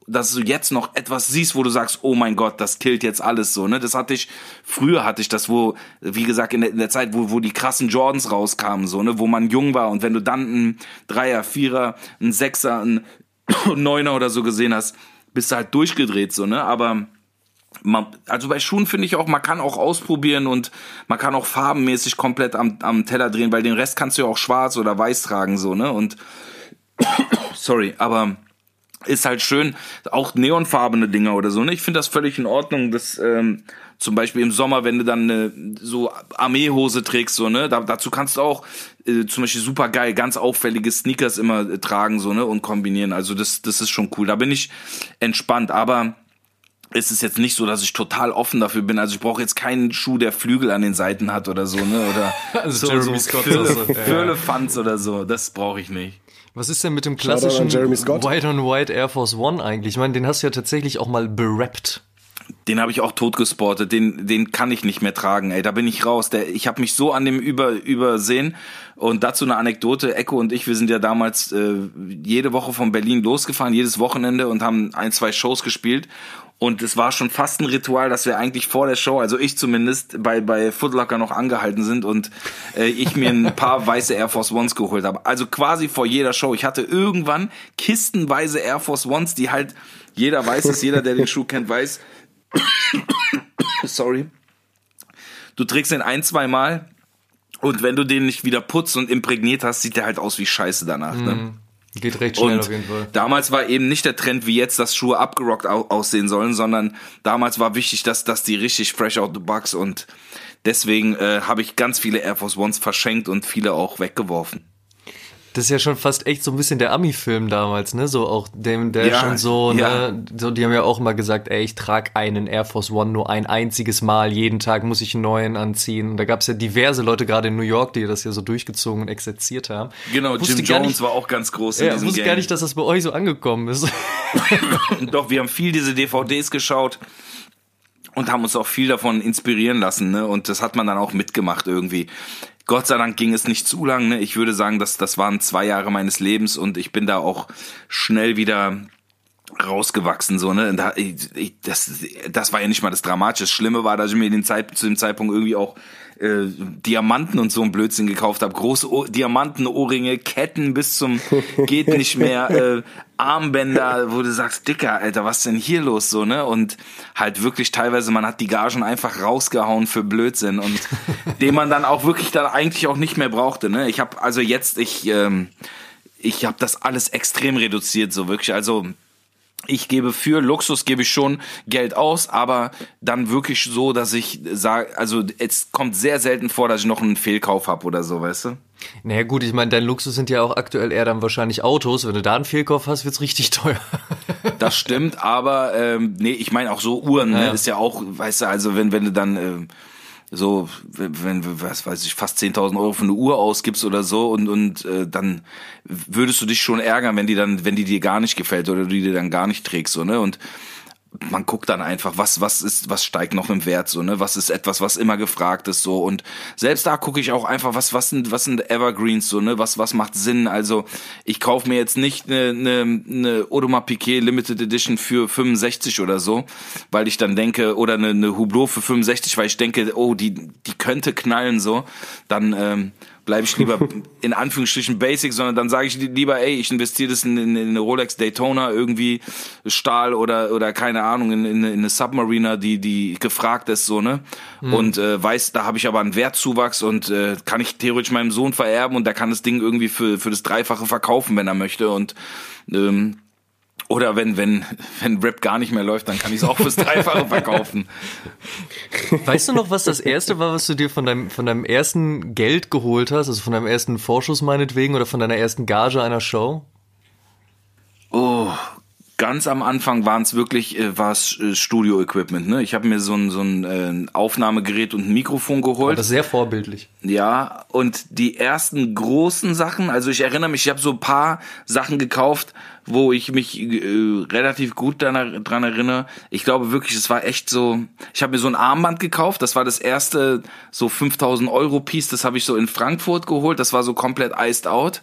dass du jetzt noch etwas siehst, wo du sagst, oh mein Gott, das killt jetzt alles so, ne? Das hatte ich, früher hatte ich das, wo, wie gesagt, in der, in der Zeit, wo, wo die krassen Jordans rauskamen, so, ne? Wo man jung war und wenn du dann einen Dreier, Vierer, einen Sechser, einen <coughs> Neuner oder so gesehen hast, bist du halt durchgedreht, so, ne? Aber man, also bei Schuhen finde ich auch, man kann auch ausprobieren und man kann auch farbenmäßig komplett am, am Teller drehen, weil den Rest kannst du ja auch schwarz oder weiß tragen, so, ne? Und <coughs> sorry, aber ist halt schön, auch neonfarbene Dinger oder so, ne? Ich finde das völlig in Ordnung, dass ähm, zum Beispiel im Sommer, wenn du dann eine so Armeehose trägst, so, ne, da, dazu kannst du auch äh, zum Beispiel super geil, ganz auffällige Sneakers immer äh, tragen, so, ne, und kombinieren. Also das, das ist schon cool. Da bin ich entspannt, aber es ist jetzt nicht so, dass ich total offen dafür bin. Also ich brauche jetzt keinen Schuh, der Flügel an den Seiten hat oder so, ne? Oder <laughs> Also so, Jeremy so Scott oder so. Ja. Oder so. Das brauche ich nicht. Was ist denn mit dem klassischen Jeremy Scott. White on White Air Force One eigentlich? Ich meine, den hast du ja tatsächlich auch mal berappt. Den habe ich auch tot gesportet. Den, den kann ich nicht mehr tragen. Ey, da bin ich raus. Der, ich habe mich so an dem über, übersehen. Und dazu eine Anekdote. Echo und ich, wir sind ja damals äh, jede Woche von Berlin losgefahren, jedes Wochenende und haben ein, zwei Shows gespielt. Und es war schon fast ein Ritual, dass wir eigentlich vor der Show, also ich zumindest, bei, bei Footlocker noch angehalten sind und äh, ich mir ein <laughs> paar weiße Air Force Ones geholt habe. Also quasi vor jeder Show. Ich hatte irgendwann kistenweise Air Force Ones, die halt, jeder weiß es, jeder, der den Schuh kennt, weiß. <coughs> Sorry. Du trägst den ein, zwei Mal und wenn du den nicht wieder putzt und imprägniert hast, sieht der halt aus wie Scheiße danach. Ne? Geht recht schnell Und auf jeden Fall. damals war eben nicht der Trend wie jetzt, dass Schuhe abgerockt au aussehen sollen, sondern damals war wichtig, dass, dass die richtig fresh out the box und deswegen äh, habe ich ganz viele Air Force Ones verschenkt und viele auch weggeworfen. Das ist ja schon fast echt so ein bisschen der Ami-Film damals, ne? So auch dem, der Ja, schon so, ja. ne? So, die haben ja auch immer gesagt, ey, ich trage einen Air Force One nur ein einziges Mal, jeden Tag muss ich einen neuen anziehen. Und da gab es ja diverse Leute, gerade in New York, die das ja so durchgezogen und exerziert haben. Genau, Jim Jones nicht- war auch ganz groß in Ja, diesem wusste Game. gar nicht, dass das bei euch so angekommen ist. <laughs> Doch, wir haben viel diese DVDs geschaut und haben uns auch viel davon inspirieren lassen, ne? Und das hat man dann auch mitgemacht irgendwie. Gott sei Dank ging es nicht zu lang, ne? Ich würde sagen, dass das waren zwei Jahre meines Lebens und ich bin da auch schnell wieder rausgewachsen so ne? Da, ich, das das war ja nicht mal das dramatische. Das Schlimme war dass ich mir den Zeit zu dem Zeitpunkt irgendwie auch äh, Diamanten und so ein Blödsinn gekauft habe große o Diamanten Ohrringe Ketten bis zum <laughs> geht nicht mehr äh, Armbänder wo du sagst dicker Alter was denn hier los so ne? Und halt wirklich teilweise man hat die Gagen einfach rausgehauen für Blödsinn und <laughs> den man dann auch wirklich dann eigentlich auch nicht mehr brauchte ne? Ich habe also jetzt ich ähm, ich habe das alles extrem reduziert so wirklich. Also ich gebe für Luxus gebe ich schon Geld aus, aber dann wirklich so, dass ich sage, also es kommt sehr selten vor, dass ich noch einen Fehlkauf habe oder so, weißt du? Naja gut, ich meine, dein Luxus sind ja auch aktuell eher dann wahrscheinlich Autos. Wenn du da einen Fehlkauf hast, wird's richtig <laughs> teuer. Das stimmt, aber ähm, nee, ich meine auch so Uhren, ne, ja. ist ja auch, weißt du, also wenn, wenn du dann äh, so, wenn, was weiß ich, fast 10.000 Euro für eine Uhr ausgibst oder so und, und äh, dann würdest du dich schon ärgern, wenn die dann, wenn die dir gar nicht gefällt oder du die dir dann gar nicht trägst, so, ne? Und man guckt dann einfach, was, was ist, was steigt noch im Wert, so, ne? Was ist etwas, was immer gefragt ist, so. Und selbst da gucke ich auch einfach, was, was sind, was sind Evergreens, so, ne? Was, was macht Sinn? Also, ich kaufe mir jetzt nicht eine, eine, eine Audemars Piquet Limited Edition für 65 oder so, weil ich dann denke, oder eine, eine Hublot für 65, weil ich denke, oh, die, die könnte knallen, so. Dann, ähm, bleibe ich lieber <laughs> in Anführungsstrichen basic, sondern dann sage ich lieber, ey, ich investiere das in, in, in, eine Rolex Daytona, irgendwie Stahl oder oder keine Ahnung, in, in, in eine Submariner, die die gefragt ist, so, ne? Mhm. Und äh, weiß, da habe ich aber einen Wertzuwachs und äh, kann ich theoretisch meinem Sohn vererben und der kann das Ding irgendwie für, für das Dreifache verkaufen, wenn er möchte. Und ähm, oder wenn, wenn, wenn Rap gar nicht mehr läuft, dann kann ich es auch fürs Dreifache <laughs> verkaufen. Weißt du noch, was das erste war, was du dir von deinem, von deinem ersten Geld geholt hast? Also von deinem ersten Vorschuss meinetwegen oder von deiner ersten Gage einer Show? Oh, ganz am Anfang waren es wirklich äh, war es äh, Studio Equipment ne? Ich habe mir so ein so ein äh, Aufnahmegerät und ein Mikrofon geholt. Aber das ist sehr vorbildlich. Ja und die ersten großen Sachen also ich erinnere mich ich habe so ein paar Sachen gekauft wo ich mich äh, relativ gut dran, dran erinnere. Ich glaube wirklich es war echt so ich habe mir so ein Armband gekauft das war das erste so 5000 Euro Piece das habe ich so in Frankfurt geholt das war so komplett iced out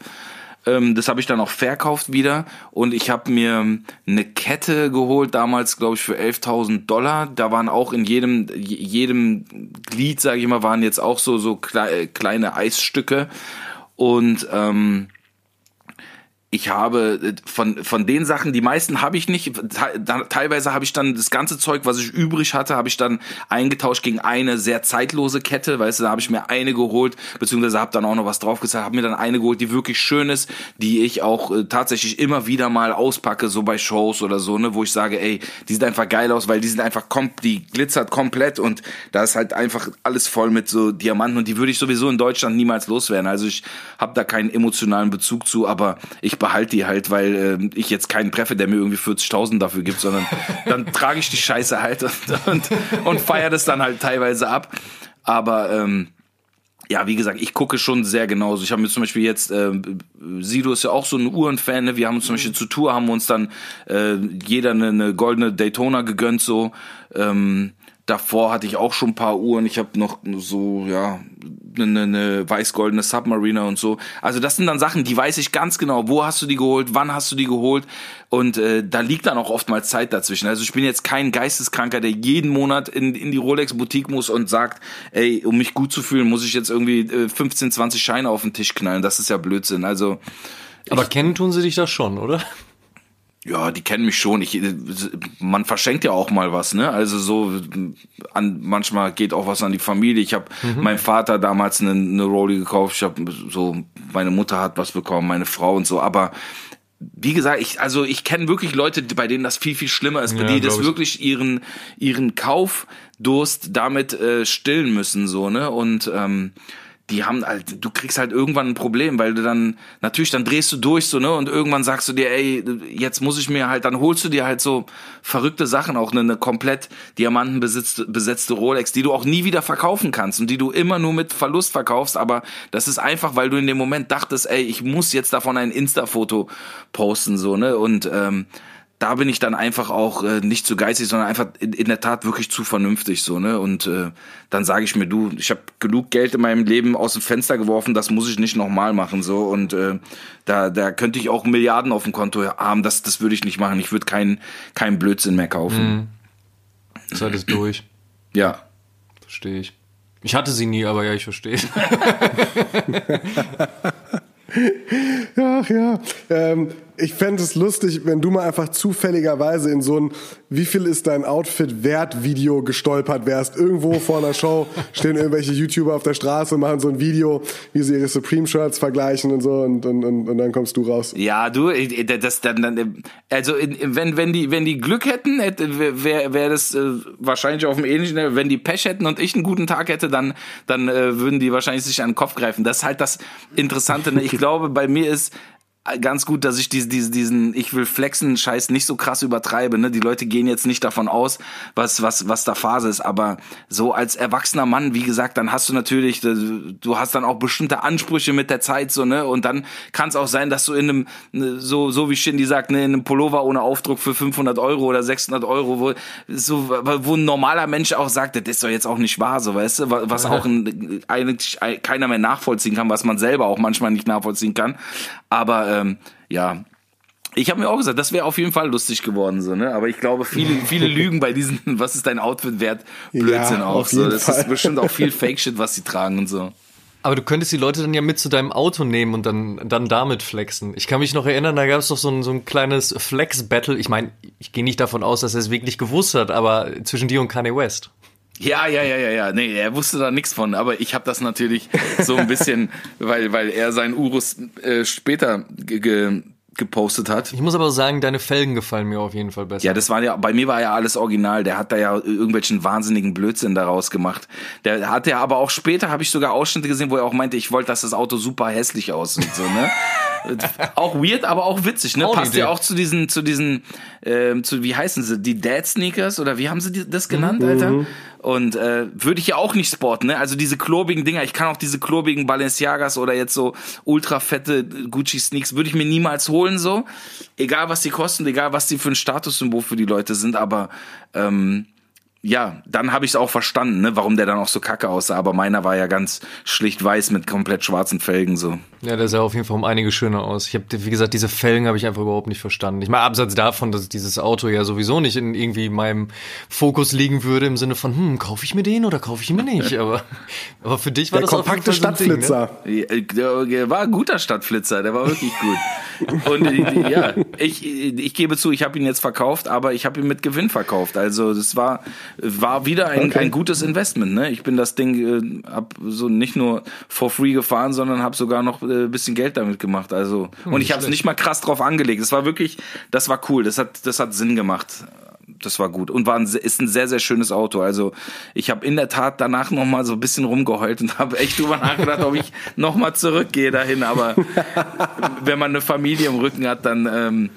ähm, das habe ich dann auch verkauft wieder und ich habe mir eine Kette geholt, damals glaube ich für 11.000 Dollar. Da waren auch in jedem jedem Glied, sage ich mal, waren jetzt auch so so kleine Eisstücke und ähm, ich habe äh, von von den Sachen, die meisten habe ich nicht. Teilweise habe ich dann das ganze Zeug, was ich übrig hatte, habe ich dann eingetauscht gegen eine sehr zeitlose Kette. Weißt du, da habe ich mir eine geholt, beziehungsweise habe dann auch noch was draufgezahlt, habe mir dann eine geholt, die wirklich schön ist, die ich auch äh, tatsächlich immer wieder mal auspacke, so bei Shows oder so, ne, wo ich sage, ey, die sieht einfach geil aus, weil die sind einfach kom die glitzert komplett und da ist halt einfach alles voll mit so Diamanten und die würde ich sowieso in Deutschland niemals loswerden. Also ich habe da keinen emotionalen Bezug zu, aber ich behalte die halt, weil äh, ich jetzt keinen treffe, der mir irgendwie 40.000 dafür gibt, sondern <laughs> dann trage ich die Scheiße halt und, und, und feiere das dann halt teilweise ab. Aber ähm, ja, wie gesagt, ich gucke schon sehr genauso. Ich habe mir zum Beispiel jetzt, äh, Sido ist ja auch so ein Uhrenfan, ne? wir haben uns zum Beispiel zur Tour, haben uns dann äh, jeder eine, eine goldene Daytona gegönnt, so. Ähm, Davor hatte ich auch schon ein paar Uhren. Ich habe noch so, ja, eine, eine weiß-goldene Submariner und so. Also das sind dann Sachen, die weiß ich ganz genau. Wo hast du die geholt? Wann hast du die geholt? Und äh, da liegt dann auch oftmals Zeit dazwischen. Also ich bin jetzt kein Geisteskranker, der jeden Monat in, in die Rolex-Boutique muss und sagt, ey, um mich gut zu fühlen, muss ich jetzt irgendwie äh, 15, 20 Scheine auf den Tisch knallen. Das ist ja Blödsinn. Also aber kennen tun sie dich das schon, oder? Ja, die kennen mich schon. Ich, man verschenkt ja auch mal was, ne? Also so an manchmal geht auch was an die Familie. Ich habe mhm. meinem Vater damals eine, eine Rolli gekauft. Ich habe so meine Mutter hat was bekommen, meine Frau und so. Aber wie gesagt, ich also ich kenne wirklich Leute, bei denen das viel viel schlimmer ist, ja, die das wirklich ihren ihren Kaufdurst damit äh, stillen müssen so ne und ähm, die haben halt, du kriegst halt irgendwann ein Problem, weil du dann, natürlich, dann drehst du durch so, ne, und irgendwann sagst du dir, ey, jetzt muss ich mir halt, dann holst du dir halt so verrückte Sachen, auch eine, eine komplett diamantenbesetzte besetzte Rolex, die du auch nie wieder verkaufen kannst und die du immer nur mit Verlust verkaufst, aber das ist einfach, weil du in dem Moment dachtest, ey, ich muss jetzt davon ein Insta-Foto posten, so, ne, und, ähm, da bin ich dann einfach auch äh, nicht zu geizig, sondern einfach in, in der Tat wirklich zu vernünftig so, ne? Und äh, dann sage ich mir, du, ich habe genug Geld in meinem Leben aus dem Fenster geworfen, das muss ich nicht nochmal machen so und äh, da da könnte ich auch Milliarden auf dem Konto haben, das das würde ich nicht machen. Ich würde keinen keinen Blödsinn mehr kaufen. Mhm. Ist durch. <clears throat> Ja. Verstehe ich. Ich hatte sie nie, aber ja, ich verstehe. <laughs> Ach ja. Ähm, ich fände es lustig, wenn du mal einfach zufälligerweise in so ein Wie viel ist dein Outfit wert Video gestolpert wärst. Irgendwo vor einer Show stehen irgendwelche YouTuber auf der Straße und machen so ein Video, wie sie ihre Supreme Shirts vergleichen und so und, und, und, und dann kommst du raus. Ja, du, das dann, dann also wenn wenn die wenn die Glück hätten, wäre wär das äh, wahrscheinlich auf dem ähnlichen, wenn die Pech hätten und ich einen guten Tag hätte, dann dann äh, würden die wahrscheinlich sich an den Kopf greifen. Das ist halt das Interessante. Ne? Ich <laughs> glaube, bei mir ist ganz gut, dass ich diese, diese, diesen ich will flexen Scheiß nicht so krass übertreibe. Ne? Die Leute gehen jetzt nicht davon aus, was was was da Phase ist. Aber so als erwachsener Mann, wie gesagt, dann hast du natürlich, du hast dann auch bestimmte Ansprüche mit der Zeit so ne. Und dann kann es auch sein, dass du in einem ne, so so wie Shindy sagt, ne, in einem Pullover ohne Aufdruck für 500 Euro oder 600 Euro, wo so wo ein normaler Mensch auch sagt, das ist doch jetzt auch nicht wahr, so weißt du, was auch ein, eigentlich keiner mehr nachvollziehen kann, was man selber auch manchmal nicht nachvollziehen kann. Aber ähm, ja, ich habe mir auch gesagt, das wäre auf jeden Fall lustig geworden, so, ne? Aber ich glaube, viele, viele <laughs> lügen bei diesen, was ist dein Outfit wert, Blödsinn ja, auch. So. Das Fall. ist bestimmt auch viel <laughs> Fake-Shit, was sie tragen und so. Aber du könntest die Leute dann ja mit zu deinem Auto nehmen und dann, dann damit flexen. Ich kann mich noch erinnern, da gab es doch so ein, so ein kleines Flex-Battle. Ich meine, ich gehe nicht davon aus, dass er es wirklich gewusst hat, aber zwischen dir und Kanye West. Ja, ja, ja, ja, ja. Nee, er wusste da nichts von, aber ich habe das natürlich so ein bisschen, <laughs> weil, weil er seinen Urus äh, später ge gepostet hat. Ich muss aber sagen, deine Felgen gefallen mir auf jeden Fall besser. Ja, das war ja, bei mir war ja alles original. Der hat da ja irgendwelchen wahnsinnigen Blödsinn daraus gemacht. Der hat ja aber auch später, habe ich sogar Ausschnitte gesehen, wo er auch meinte, ich wollte, dass das Auto super hässlich aussieht, so, ne? <laughs> auch weird, aber auch witzig, ne? Auch Passt ja auch zu diesen, zu diesen, ähm, zu, wie heißen sie, die Dad Sneakers oder wie haben sie das genannt, mhm. Alter? Und äh, würde ich ja auch nicht sporten, ne? Also diese klobigen Dinger, ich kann auch diese klobigen Balenciagas oder jetzt so ultra fette Gucci Sneaks, würde ich mir niemals holen, so. Egal was die kosten, egal was die für ein Statussymbol für die Leute sind, aber ähm, ja, dann habe ich es auch verstanden, ne, warum der dann auch so kacke aussah. Aber meiner war ja ganz schlicht weiß mit komplett schwarzen Felgen so. Ja, der sah auf jeden Fall um einige schöner aus. Ich habe, wie gesagt, diese Felgen habe ich einfach überhaupt nicht verstanden. Ich meine, abseits davon, dass dieses Auto ja sowieso nicht in irgendwie meinem Fokus liegen würde im Sinne von, hm, kaufe ich mir den oder kaufe ich ihn mir nicht? <laughs> Aber, aber für dich war der das kompakte auf jeden Fall Stadtflitzer. So Ding, ne? Der war ein guter Stadtflitzer, der war wirklich gut. Und äh, ja, ich, ich gebe zu, ich habe ihn jetzt verkauft, aber ich habe ihn mit Gewinn verkauft. Also das war war wieder ein, okay. ein gutes Investment. Ne? Ich bin das Ding, äh, hab so nicht nur for free gefahren, sondern habe sogar noch äh, bisschen Geld damit gemacht. Also hm, und ich habe es nicht mal krass drauf angelegt. Das war wirklich, das war cool. Das hat, das hat Sinn gemacht das war gut und war ein, ist ein sehr sehr schönes Auto. Also ich habe in der Tat danach noch mal so ein bisschen rumgeheult und <laughs> habe echt drüber nachgedacht, ob ich noch mal zurückgehe dahin. Aber <laughs> wenn man eine Familie im Rücken hat, dann ähm,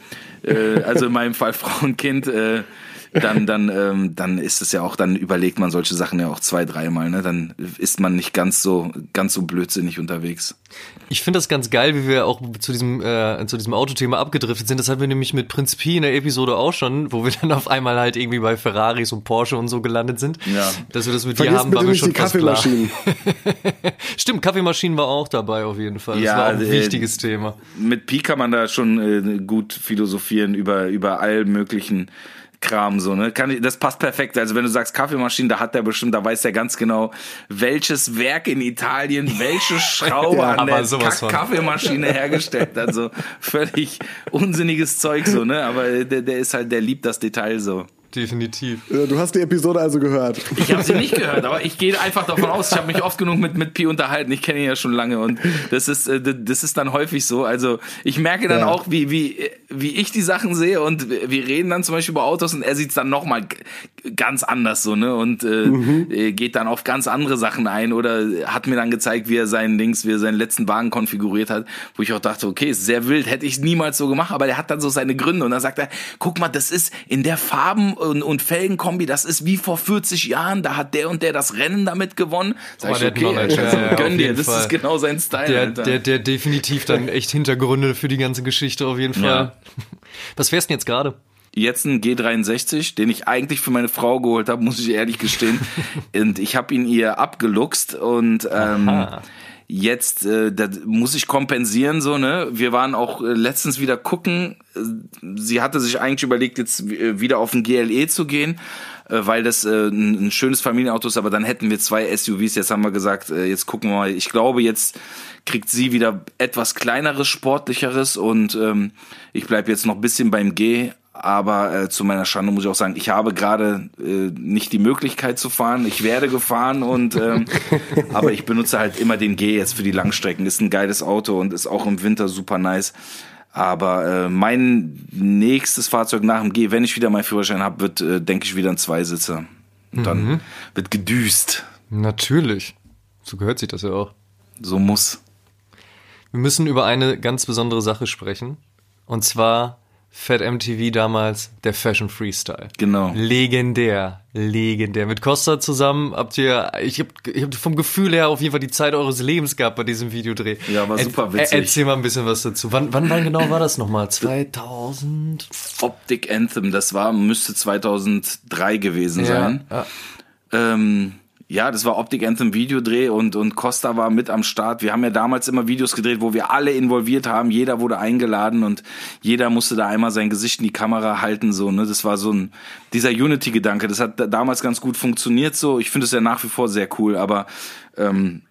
äh, also in meinem Fall Frau und Kind. Äh, dann, dann, ähm, dann ist es ja auch, dann überlegt man solche Sachen ja auch zwei, dreimal, ne? Dann ist man nicht ganz so, ganz so blödsinnig unterwegs. Ich finde das ganz geil, wie wir auch zu diesem, äh, zu diesem Autothema abgedriftet sind. Das hatten wir nämlich mit Prinz Pi in der Episode auch schon, wo wir <laughs> dann auf einmal halt irgendwie bei Ferraris und Porsche und so gelandet sind. Ja. Dass wir das mit Vergiss dir haben, war mir schon die Kaffeemaschinen. <laughs> Stimmt, Kaffeemaschinen war auch dabei auf jeden Fall. Das ja, war auch ein äh, wichtiges Thema. Mit Pi kann man da schon äh, gut philosophieren über, über all möglichen Kram so, ne? Kann ich, das passt perfekt. Also wenn du sagst Kaffeemaschine, da hat der bestimmt, da weiß der ganz genau, welches Werk in Italien welche Schraube <laughs> ja, an der Kaffeemaschine hergestellt hat. Also völlig unsinniges Zeug so, ne? Aber der, der ist halt, der liebt das Detail so. Definitiv. Du hast die Episode also gehört. Ich habe sie nicht <laughs> gehört, aber ich gehe einfach davon aus, ich habe mich oft genug mit, mit Pi unterhalten. Ich kenne ihn ja schon lange und das ist, äh, das ist dann häufig so. Also ich merke dann ja. auch, wie, wie, wie ich die Sachen sehe und wir reden dann zum Beispiel über Autos und er sieht es dann nochmal ganz anders so, ne? Und äh, mhm. Äh, geht dann auf ganz andere Sachen ein oder hat mir dann gezeigt, wie er seinen Links, wie er seinen letzten Wagen konfiguriert hat, wo ich auch dachte, okay, ist sehr wild, hätte ich niemals so gemacht, aber der hat dann so seine Gründe und dann sagt er, guck mal, das ist in der Farben und, und Felgenkombi, das ist wie vor 40 Jahren, da hat der und der das Rennen damit gewonnen. Sag oh, ich, okay, Alter, also, ja, gönn dir, das Fall. ist genau sein Style. Der, Alter. der, der definitiv dann echt Hintergründe für die ganze Geschichte auf jeden Fall. Ja. <laughs> Was fährst du denn jetzt gerade? Jetzt einen G63, den ich eigentlich für meine Frau geholt habe, muss ich ehrlich gestehen. <laughs> und ich habe ihn ihr abgeluchst und ähm, Aha jetzt äh, da muss ich kompensieren so ne? Wir waren auch äh, letztens wieder gucken. Sie hatte sich eigentlich überlegt jetzt äh, wieder auf ein GLE zu gehen äh, weil das äh, ein, ein schönes Familienauto ist. Aber dann hätten wir zwei SUVs jetzt haben wir gesagt äh, jetzt gucken wir mal. Ich glaube jetzt kriegt sie wieder etwas kleineres sportlicheres. Und ähm, ich bleib jetzt noch ein bisschen beim G aber äh, zu meiner Schande muss ich auch sagen, ich habe gerade äh, nicht die Möglichkeit zu fahren. Ich werde gefahren und ähm, <laughs> aber ich benutze halt immer den G jetzt für die Langstrecken. Ist ein geiles Auto und ist auch im Winter super nice. Aber äh, mein nächstes Fahrzeug nach dem G, wenn ich wieder meinen Führerschein habe, wird, äh, denke ich, wieder ein Zweisitzer. Und dann mhm. wird gedüst. Natürlich. So gehört sich das ja auch. So muss. Wir müssen über eine ganz besondere Sache sprechen. Und zwar Fat MTV damals, der Fashion Freestyle. Genau. Legendär, legendär. Mit Costa zusammen habt ihr, ich hab, ich hab vom Gefühl her auf jeden Fall die Zeit eures Lebens gehabt bei diesem Videodreh. Ja, war super witzig. Er, erzähl mal ein bisschen was dazu. Wann, wann, wann genau war das nochmal? 2000? Optic Anthem, das war, müsste 2003 gewesen ja, sein. Ja. Ähm, ja, das war Optic Anthem Videodreh und, und Costa war mit am Start. Wir haben ja damals immer Videos gedreht, wo wir alle involviert haben. Jeder wurde eingeladen und jeder musste da einmal sein Gesicht in die Kamera halten, so, ne. Das war so ein, dieser Unity-Gedanke. Das hat damals ganz gut funktioniert, so. Ich finde es ja nach wie vor sehr cool, aber, ähm,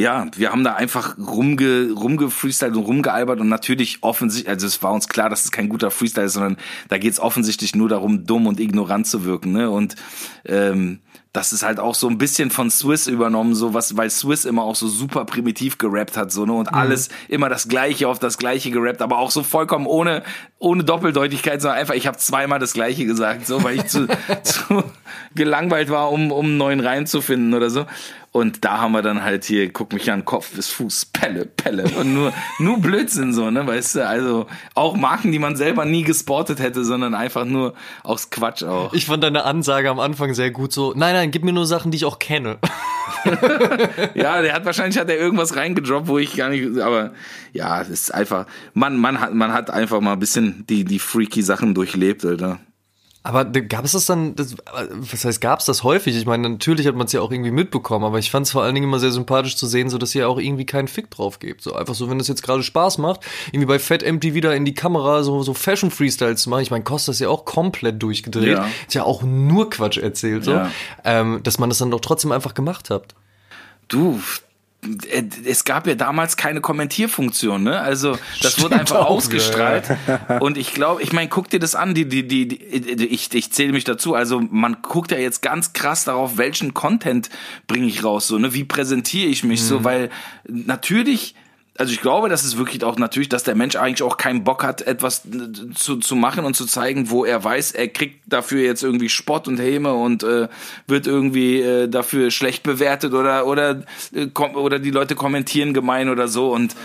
ja, wir haben da einfach rumge, rumgefreestylt und rumgealbert und natürlich offensichtlich, also es war uns klar, dass es kein guter Freestyle ist, sondern da geht es offensichtlich nur darum, dumm und ignorant zu wirken, ne? Und ähm, das ist halt auch so ein bisschen von Swiss übernommen, so was, weil Swiss immer auch so super primitiv gerappt hat, so, ne, und mhm. alles immer das Gleiche auf das Gleiche gerappt, aber auch so vollkommen ohne, ohne Doppeldeutigkeit, sondern einfach, ich habe zweimal das Gleiche gesagt, so, weil ich zu, <laughs> zu gelangweilt war, um, um einen neuen Reim zu finden oder so. Und da haben wir dann halt hier, guck mich an, Kopf bis Fuß, Pelle, Pelle. Und nur, nur Blödsinn so, ne, weißt du, also auch Marken, die man selber nie gesportet hätte, sondern einfach nur aus Quatsch auch. Ich fand deine Ansage am Anfang sehr gut so, nein, nein, gib mir nur Sachen, die ich auch kenne. <laughs> <laughs> ja, der hat wahrscheinlich hat er irgendwas reingedroppt, wo ich gar nicht, aber ja, es ist einfach, man, man hat, man hat einfach mal ein bisschen die, die freaky Sachen durchlebt, Alter. Aber gab es das dann, das, was heißt, gab es das häufig? Ich meine, natürlich hat man es ja auch irgendwie mitbekommen, aber ich fand es vor allen Dingen immer sehr sympathisch zu sehen, so dass ihr auch irgendwie keinen Fick drauf gebt. So einfach so, wenn das jetzt gerade Spaß macht, irgendwie bei Fat Empty wieder in die Kamera so, so Fashion Freestyles zu machen. Ich meine, Costa ist ja auch komplett durchgedreht. Ja. Ist ja auch nur Quatsch erzählt, so. Ja. Ähm, dass man das dann doch trotzdem einfach gemacht habt. Du, es gab ja damals keine Kommentierfunktion, ne? Also das Stimmt wurde einfach auch, ausgestrahlt. Ja. <laughs> Und ich glaube, ich meine, guck dir das an, die, die, die, die ich, ich zähle mich dazu. Also man guckt ja jetzt ganz krass darauf, welchen Content bringe ich raus, so, ne? Wie präsentiere ich mich mhm. so, weil natürlich also ich glaube, das ist wirklich auch natürlich, dass der Mensch eigentlich auch keinen Bock hat, etwas äh, zu, zu machen und zu zeigen, wo er weiß, er kriegt dafür jetzt irgendwie Spott und Häme und äh, wird irgendwie äh, dafür schlecht bewertet oder oder äh, oder die Leute kommentieren gemein oder so. Und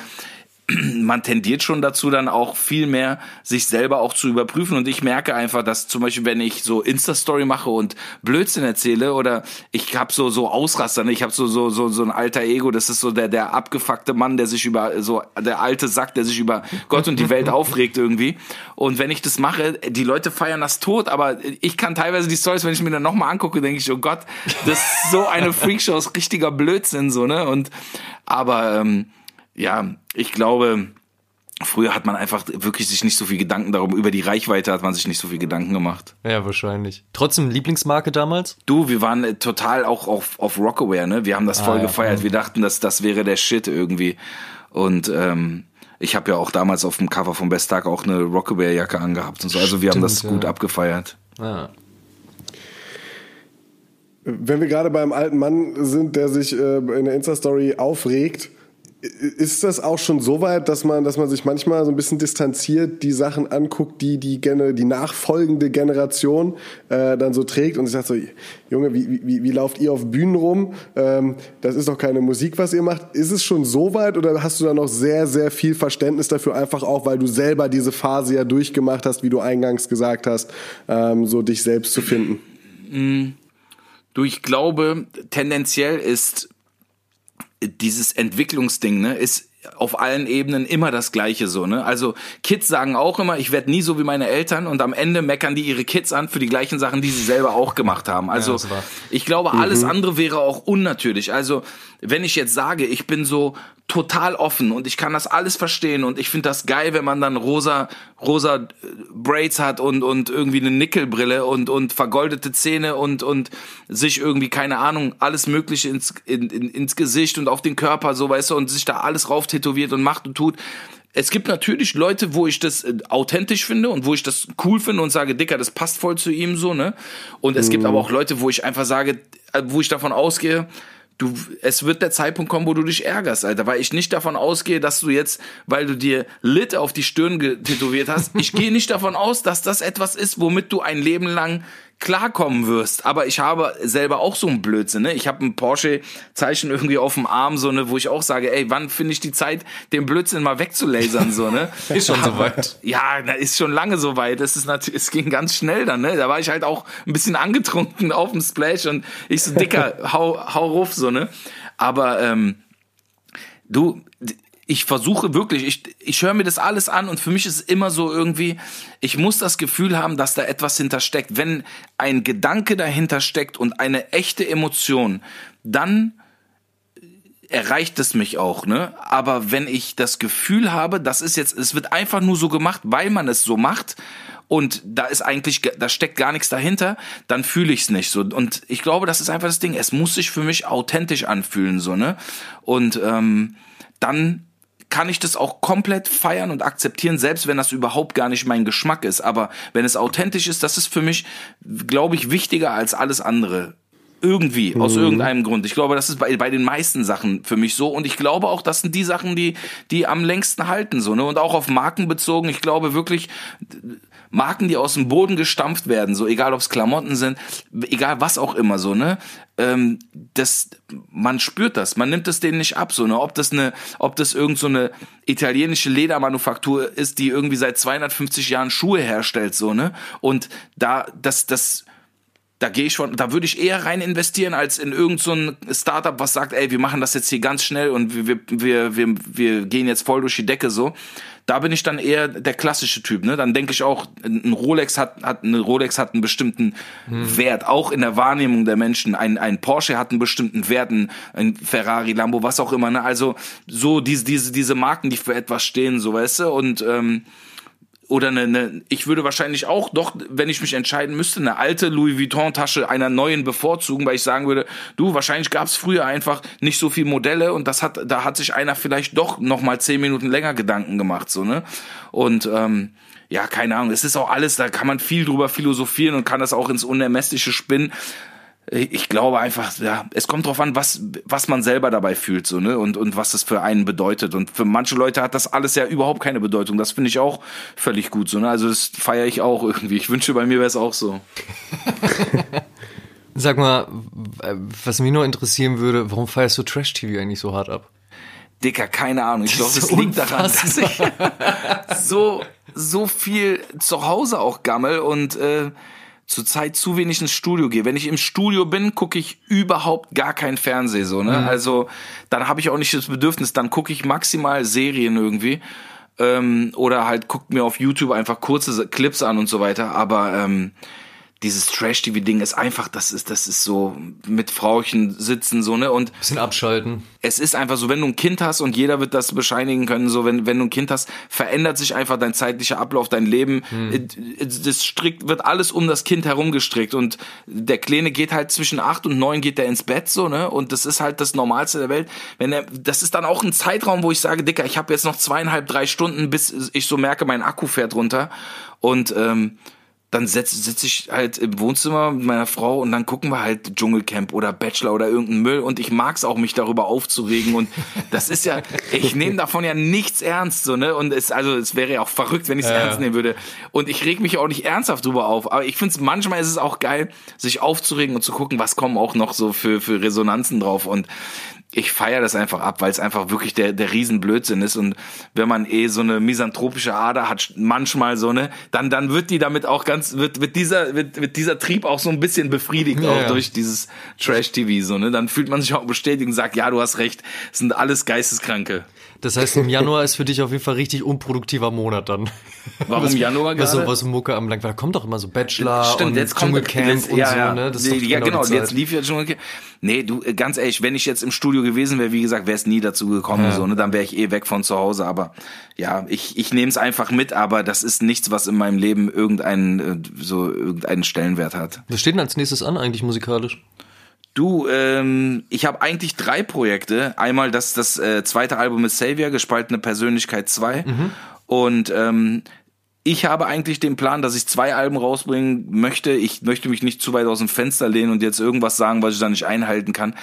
<clears throat> man tendiert schon dazu, dann auch viel mehr sich selber auch zu überprüfen. Und ich merke einfach, dass zum Beispiel, wenn ich so Insta-Story mache und Blödsinn erzähle oder ich habe so so Ausraster, ne? ich habe so so so so ein alter Ego. Das ist so der der abgefuckte Mann, der sich über so der alte Sack, der sich über <laughs> Gott und die Welt aufregt irgendwie. Und wenn ich das mache, die Leute feiern das tot. Aber ich kann teilweise die Stories, wenn ich mir dann nochmal angucke, denke ich, oh Gott, das ist so eine <laughs> Freakshow, ist richtiger Blödsinn so ne. Und aber ähm, ja, ich glaube, früher hat man einfach wirklich sich nicht so viel Gedanken darum, über die Reichweite hat man sich nicht so viel Gedanken gemacht. Ja, wahrscheinlich. Trotzdem Lieblingsmarke damals? Du, wir waren äh, total auch auf, auf Rockaware, ne? Wir haben das voll ah, gefeiert. Ja. Wir dachten, dass das wäre der Shit irgendwie. Und ähm, ich habe ja auch damals auf dem Cover vom Best Tag auch eine Rockaware-Jacke angehabt und so. Also wir Stimmt, haben das ja. gut abgefeiert. Ja. Wenn wir gerade beim alten Mann sind, der sich äh, in der Insta-Story aufregt, ist das auch schon so weit, dass man, dass man sich manchmal so ein bisschen distanziert, die Sachen anguckt, die die, die nachfolgende Generation äh, dann so trägt und sagt so, Junge, wie, wie, wie lauft ihr auf Bühnen rum? Ähm, das ist doch keine Musik, was ihr macht. Ist es schon so weit oder hast du da noch sehr, sehr viel Verständnis dafür, einfach auch, weil du selber diese Phase ja durchgemacht hast, wie du eingangs gesagt hast, ähm, so dich selbst zu finden? Mm. Du, ich glaube, tendenziell ist dieses Entwicklungsding, ne, ist auf allen Ebenen immer das Gleiche so, ne? Also Kids sagen auch immer, ich werde nie so wie meine Eltern und am Ende meckern die ihre Kids an für die gleichen Sachen, die sie selber auch gemacht haben. Also Ja, ich glaube, alles andere wäre auch unnatürlich. Also wenn ich jetzt sage, ich bin so total offen und ich kann das alles verstehen und ich finde das geil, wenn man dann rosa rosa äh, Braids hat und und irgendwie eine Nickelbrille und und vergoldete Zähne und und sich irgendwie keine Ahnung alles mögliche ins in, in, ins Gesicht und auf den Körper so weißt du und sich da alles rauf tätowiert und macht und tut. Es gibt natürlich Leute, wo ich das äh, authentisch finde und wo ich das cool finde und sage, Dicker, das passt voll zu ihm so, ne? Und es gibt aber auch Leute, wo ich einfach sage, äh, wo ich davon ausgehe, du, es wird der Zeitpunkt kommen, wo du dich ärgerst, Alter, weil ich nicht davon ausgehe, dass du jetzt, weil du dir Lit auf die Stirn tätowiert hast, ich gehe nicht davon aus, dass das etwas ist, womit du ein Leben lang klarkommen wirst. Aber ich habe selber auch so einen Blödsinn, ne? Ich habe ein Porsche-Zeichen irgendwie auf dem Arm, so, ne, wo ich auch sage, ey, wann finde ich die Zeit, den Blödsinn mal wegzulasern, so, ne? <laughs> Ist schon soweit. Ja, na, ist schon lange so weit. Es ist natürlich, es ging ganz schnell dann, ne? Da war ich halt auch ein bisschen angetrunken <laughs> auf dem Splash und ich so dicker, hau, hau ruf, so, ne? Aber ähm, du, ich versuche wirklich, ich, ich höre mir das alles an und für mich ist es immer so irgendwie, ich muss das Gefühl haben, dass da etwas hintersteckt. Wenn ein Gedanke dahinter steckt und eine echte Emotion, dann erreicht es mich auch, ne? Aber wenn ich das Gefühl habe, das ist jetzt, es wird einfach nur so gemacht, weil man es so macht und da ist eigentlich, da steckt gar nichts dahinter, dann fühle ich es nicht so. Und ich glaube, das ist einfach das Ding. Es muss sich für mich authentisch anfühlen, so, ne? Und ähm, dann kann ich das auch komplett feiern und akzeptieren, selbst wenn das überhaupt gar nicht mein Geschmack ist. Aber wenn es authentisch ist, das ist für mich, glaube ich, wichtiger als alles andere. Irgendwie, aus irgendeinem Grund. Ich glaube, das ist bei, bei den meisten Sachen für mich so. Und ich glaube auch, das sind die Sachen, die, die am längsten halten, so, ne? Und auch auf Marken bezogen. Ich glaube wirklich, Marken, die aus dem Boden gestampft werden, so egal ob es Klamotten sind, egal was auch immer, so, ne? Ähm, das, man spürt das, man nimmt es denen nicht ab, so, ne? Ob das eine, ob das irgend so eine italienische Ledermanufaktur ist, die irgendwie seit 250 Jahren Schuhe herstellt, so, ne? Und da, das, das, da gehe ich schon, da würde ich eher rein investieren als in irgend so Startup, was sagt, ey, wir machen das jetzt hier ganz schnell und wir, wir, wir, wir gehen jetzt voll durch die Decke so. Da bin ich dann eher der klassische Typ, ne? Dann denke ich auch, ein Rolex hat, hat eine Rolex hat einen bestimmten Wert, auch in der Wahrnehmung der Menschen. Ein, ein Porsche hat einen bestimmten Wert, ein, ein Ferrari, Lambo, was auch immer, ne? Also so diese, diese, diese Marken, die für etwas stehen, so weißt du, und ähm, oder eine, eine, ich würde wahrscheinlich auch doch, wenn ich mich entscheiden müsste, eine alte Louis Vuitton Tasche einer neuen bevorzugen, weil ich sagen würde, du, wahrscheinlich gab es früher einfach nicht so viel Modelle und das hat, da hat sich einer vielleicht doch noch mal zehn Minuten länger Gedanken gemacht, so ne. Und ähm, ja, keine Ahnung, es ist auch alles, da kann man viel drüber philosophieren und kann das auch ins Unermessliche spinnen ich glaube einfach, ja, es kommt drauf an, was, was man selber dabei fühlt, so, ne, und, und was das für einen bedeutet. Und für manche Leute hat das alles ja überhaupt keine Bedeutung. Das finde ich auch völlig gut, so, ne, also das feiere ich auch irgendwie. Ich wünsche, bei mir wäre es auch so. <laughs> Sag mal, was mich nur interessieren würde, warum feierst du Trash-TV eigentlich so hart ab? Dicker, keine Ahnung. Ich glaube, Das das liegt daran, dass ich <laughs> so, so viel zu Hause auch gammel und äh, zurzeit zu wenig ins Studio gehe. Wenn ich im Studio bin, gucke ich überhaupt gar kein Fernsehen so, ne? Also dann habe ich auch nicht das Bedürfnis, dann gucke ich maximal Serien irgendwie. Ähm, oder halt guckt mir auf YouTube einfach kurze Clips an und so weiter. Aber ähm, dieses Trash-TV-Ding ist einfach, das ist, das ist so mit Frauchen sitzen, so, ne? Und Bisschen abschalten. es ist einfach so, wenn du ein Kind hast und jeder wird das bescheinigen können, so wenn, wenn du ein Kind hast, verändert sich einfach dein zeitlicher Ablauf, dein Leben. Äh, Das strickt, wird alles um das Kind herum gestrickt und der Kleine geht halt zwischen acht und neun geht der ins Bett, so, ne? Und das ist halt das Normalste der Welt. Wenn er, das ist dann auch ein Zeitraum, wo ich sage, Dicker, ich habe jetzt noch zweieinhalb, drei Stunden, bis ich so merke, mein Akku fährt runter und, ähm, dann sitze sitz ich halt im Wohnzimmer mit meiner Frau und dann gucken wir halt Dschungelcamp oder Bachelor oder irgendeinen Müll und ich mag's auch, mich darüber aufzuregen und <laughs> das ist ja, ich nehme davon ja nichts ernst, so, ne, und es, also, es wäre ja auch verrückt, wenn ich es Ja. ernst nehmen würde und ich reg mich auch nicht ernsthaft drüber auf, aber ich finde manchmal ist es auch geil, sich aufzuregen und zu gucken, was kommen auch noch so für, für Resonanzen drauf und ich feiere das einfach ab, weil es einfach wirklich der, der Riesenblödsinn ist. Und wenn man eh so eine misanthropische Ader hat, manchmal so eine, dann, dann wird die damit auch ganz ganz, wird, wird dieser, wird, wird dieser Trieb auch so ein bisschen befriedigt, Ja, auch ja. durch dieses Trash-TV, so, ne? Dann fühlt man sich auch bestätigt und sagt, ja, du hast recht, es sind alles Geisteskranke. Das heißt, im Januar ist für dich auf jeden Fall richtig unproduktiver Monat dann. Warum was, Januar was so, gerade? was Mucke anbelangt, weil da kommt doch immer so Bachelor Stimmt, und jetzt kommt Dschungelcamp jetzt, und ja, so, ja. ne? Das ist ja, genau, genau, jetzt lief ja Dschungelcamp. Nee, du, äh, ganz ehrlich, wenn ich jetzt im Studio gewesen wäre, wie gesagt, wäre es nie dazu gekommen, so, ne? Dann wäre ich eh weg von zu Hause. Aber ja, ich, ich nehme es einfach mit, aber das ist nichts, was in meinem Leben irgendeinen, äh, so irgendeinen Stellenwert hat. Was steht denn als nächstes an eigentlich musikalisch? Du, ähm, ich habe eigentlich drei Projekte. Einmal das, das äh, zweite Album ist Savior, gespaltene Persönlichkeit 2. Und ähm, ich habe eigentlich den Plan, dass ich zwei Alben rausbringen möchte. Ich möchte mich nicht zu weit aus dem Fenster lehnen und jetzt irgendwas sagen, was ich da nicht einhalten kann.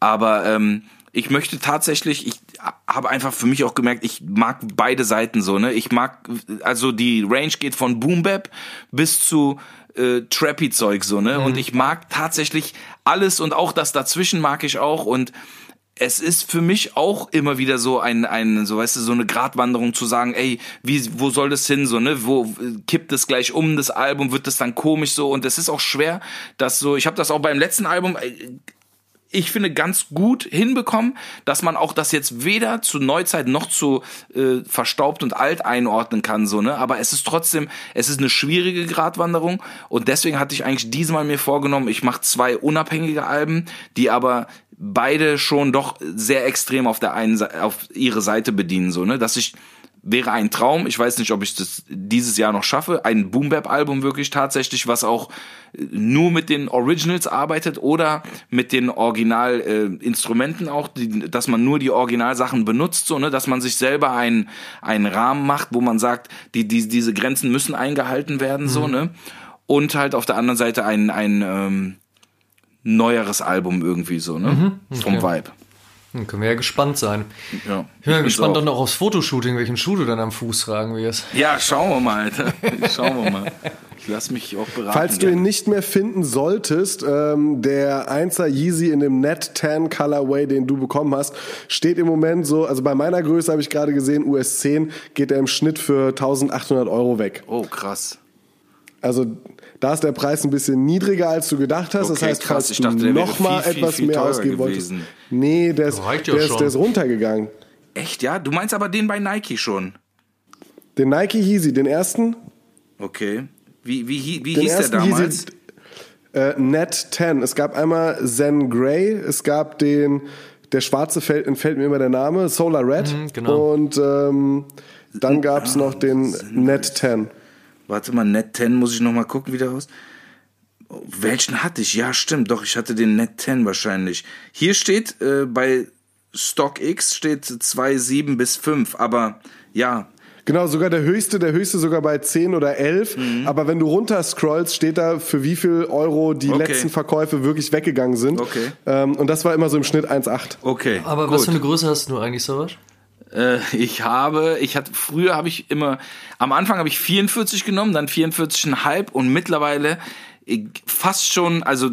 Aber ähm, ich möchte tatsächlich, ich habe einfach für mich auch gemerkt, ich mag beide Seiten so, ne? Ich mag, also die Range geht von Boom Bap bis zu äh, Trappy Zeug so, ne? Und ich mag tatsächlich alles und auch das dazwischen mag ich auch und es ist für mich auch immer wieder so ein, ein, so weißt du, so eine Gratwanderung zu sagen, ey, wie, wo soll das hin, so, ne, wo kippt es gleich um, das Album, wird das dann komisch so und es ist auch schwer, dass so, ich habe das auch beim letzten Album, äh, ich finde, ganz gut hinbekommen, dass man auch das jetzt weder zu Neuzeit noch zu äh, verstaubt und alt einordnen kann, so, ne? Aber es ist trotzdem, es ist eine schwierige Gratwanderung und deswegen hatte ich eigentlich diesmal mir vorgenommen, ich mache zwei unabhängige Alben, die aber beide schon doch sehr extrem auf der einen auf ihre Seite bedienen, so, ne? Dass ich wäre ein Traum. Ich weiß nicht, ob ich das dieses Jahr noch schaffe. Ein Boom Bap Album wirklich tatsächlich, was auch äh, nur mit den Originals arbeitet oder mit den Original äh, Instrumenten auch, die, dass man nur die Originalsachen benutzt, so ne, dass man sich selber einen einen Rahmen macht, wo man sagt, die, die diese Grenzen müssen eingehalten werden, so ne. Und halt auf der anderen Seite ein ein ähm, neueres Album irgendwie so ne vom Vibe. Dann können wir ja gespannt sein. Ja, Ich bin ja Ich gespannt auch. dann auch aufs Fotoshooting, welchen Schuh du dann am Fuß tragen wirst. Ja, schauen wir mal, Alter. Schauen wir mal. Ich lass mich auch beraten. Falls du ihn nicht mehr finden solltest, ähm, der 1er Yeezy in dem Net Tan Colorway, den du bekommen hast, steht im Moment so, also bei meiner Größe habe ich gerade gesehen, US 10 geht er im Schnitt für 1800 Euro weg. Oh, krass. Also da ist der Preis ein bisschen niedriger, als du gedacht hast. das Okay, heißt, krass. falls Ich du dachte, der wäre noch mal viel, viel, etwas viel mehr ausgeben wolltest. Nee, der ist, der, ist, der ist runtergegangen. Echt, ja? Du meinst aber den bei Nike schon? Den Nike Yeezy, den ersten, Okay. Wie, wie, wie, den hieß der damals? Yeezy äh, Net 10. Es gab einmal Zen Grey, es gab den, der schwarze fällt, entfällt mir immer der Name, Solar Red. genau. Und ähm, dann gab es noch den Net 10. Warte mal, Net 10 muss ich noch mal gucken, wie der aus. Welchen hatte ich? Ja, stimmt, doch, ich hatte den Net 10 wahrscheinlich. Hier steht äh, bei StockX steht 2,7 bis 5, aber ja, Genau, sogar der höchste, der höchste sogar bei 10 oder 11. Aber wenn du runter scrollst, steht da, für wie viel Euro die Okay. letzten Verkäufe wirklich weggegangen sind. Okay. Ähm, und das war immer so im Schnitt 1,8. okay. Aber gut. was für eine Größe hast du eigentlich, Savas? Äh, ich habe, ich hatte, früher habe ich immer, am Anfang habe ich 44 genommen, dann 44,5 und mittlerweile fast schon, also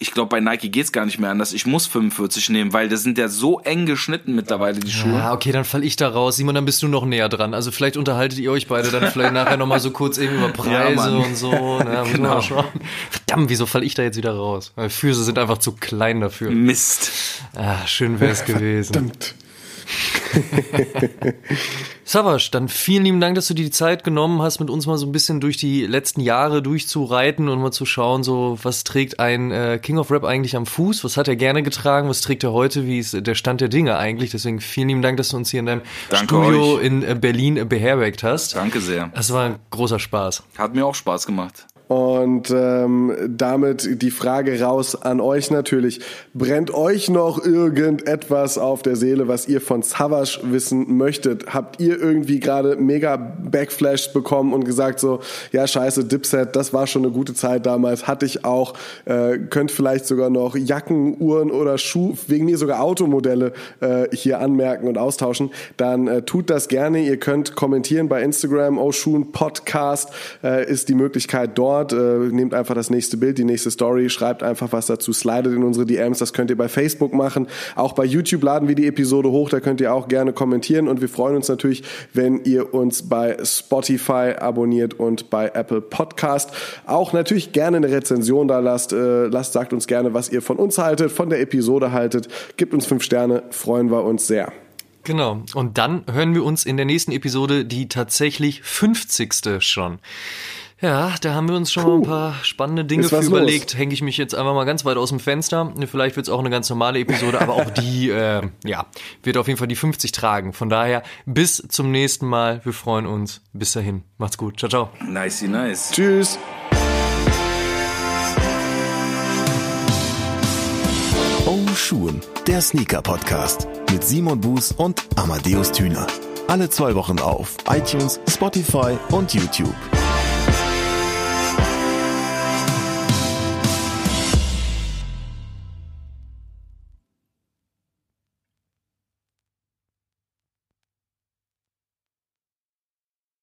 ich glaube bei Nike geht's gar nicht mehr anders. Ich muss 45 nehmen, weil das sind ja so eng geschnitten mittlerweile die Schuhe. Ja, okay, dann fall ich da raus. Simon, dann bist du noch näher dran. Also vielleicht unterhaltet ihr euch beide dann vielleicht nachher nochmal so kurz eben über <laughs> Preise Mann. und so. Na, genau. <laughs> mal schauen. Verdammt, wieso fall ich da jetzt wieder raus? Meine Füße sind einfach zu klein dafür. Mist. Ah, schön wäre es <laughs> gewesen. <laughs> Savasch, dann vielen lieben Dank, dass du dir die Zeit genommen hast, mit uns mal so ein bisschen durch die letzten Jahre durchzureiten und mal zu schauen, so was trägt ein äh, King of Rap eigentlich am Fuß? Was hat er gerne getragen? Was trägt er heute? Wie ist der Stand der Dinge eigentlich? Deswegen vielen lieben Dank, dass du uns hier in deinem Danke Studio euch. in äh, Berlin äh, beherbergt hast. Danke sehr. Das war ein großer Spaß. Hat mir auch Spaß gemacht. Und ähm, damit die Frage raus an euch natürlich. Brennt euch noch irgendetwas auf der Seele, was ihr von Savage wissen möchtet? Habt ihr irgendwie gerade mega Backflash bekommen und gesagt so, ja scheiße, Dipset, das war schon eine gute Zeit damals, hatte ich auch. Äh, könnt vielleicht sogar noch Jacken, Uhren oder Schuh, wegen mir sogar Automodelle äh, hier anmerken und austauschen. Dann äh, tut das gerne. Ihr könnt kommentieren bei Instagram, Oshun Podcast äh, ist die Möglichkeit dort. Ort. Äh, nehmt einfach das nächste Bild, die nächste Story, schreibt einfach was dazu, slidet in unsere DMs. Das könnt ihr bei Facebook machen. Auch bei YouTube laden wir die Episode hoch. Da könnt ihr auch gerne kommentieren. Und wir freuen uns natürlich, wenn ihr uns bei Spotify abonniert und bei Apple Podcast. Auch natürlich gerne eine Rezension da lasst. Äh, lasst, sagt uns gerne, was ihr von uns haltet, von der Episode haltet. Gebt uns fünf Sterne, freuen wir uns sehr. Genau. Und dann hören wir uns in der nächsten Episode die tatsächlich 50. schon. Ja, da haben wir uns schon Puh, mal ein paar spannende Dinge für überlegt. Hänge ich mich jetzt einfach mal ganz weit aus dem Fenster. Vielleicht wird es auch eine ganz normale Episode, aber auch die, <laughs> äh, ja, wird auf jeden Fall die 50 tragen. Von daher, bis zum nächsten Mal. Wir freuen uns. Bis dahin. Macht's gut. Ciao, ciao. Nice, nice. Tschüss. Oh Schuhen, der Sneaker-Podcast mit Simon Buß und Amadeus Thüner. Alle zwei Wochen auf iTunes, Spotify und YouTube.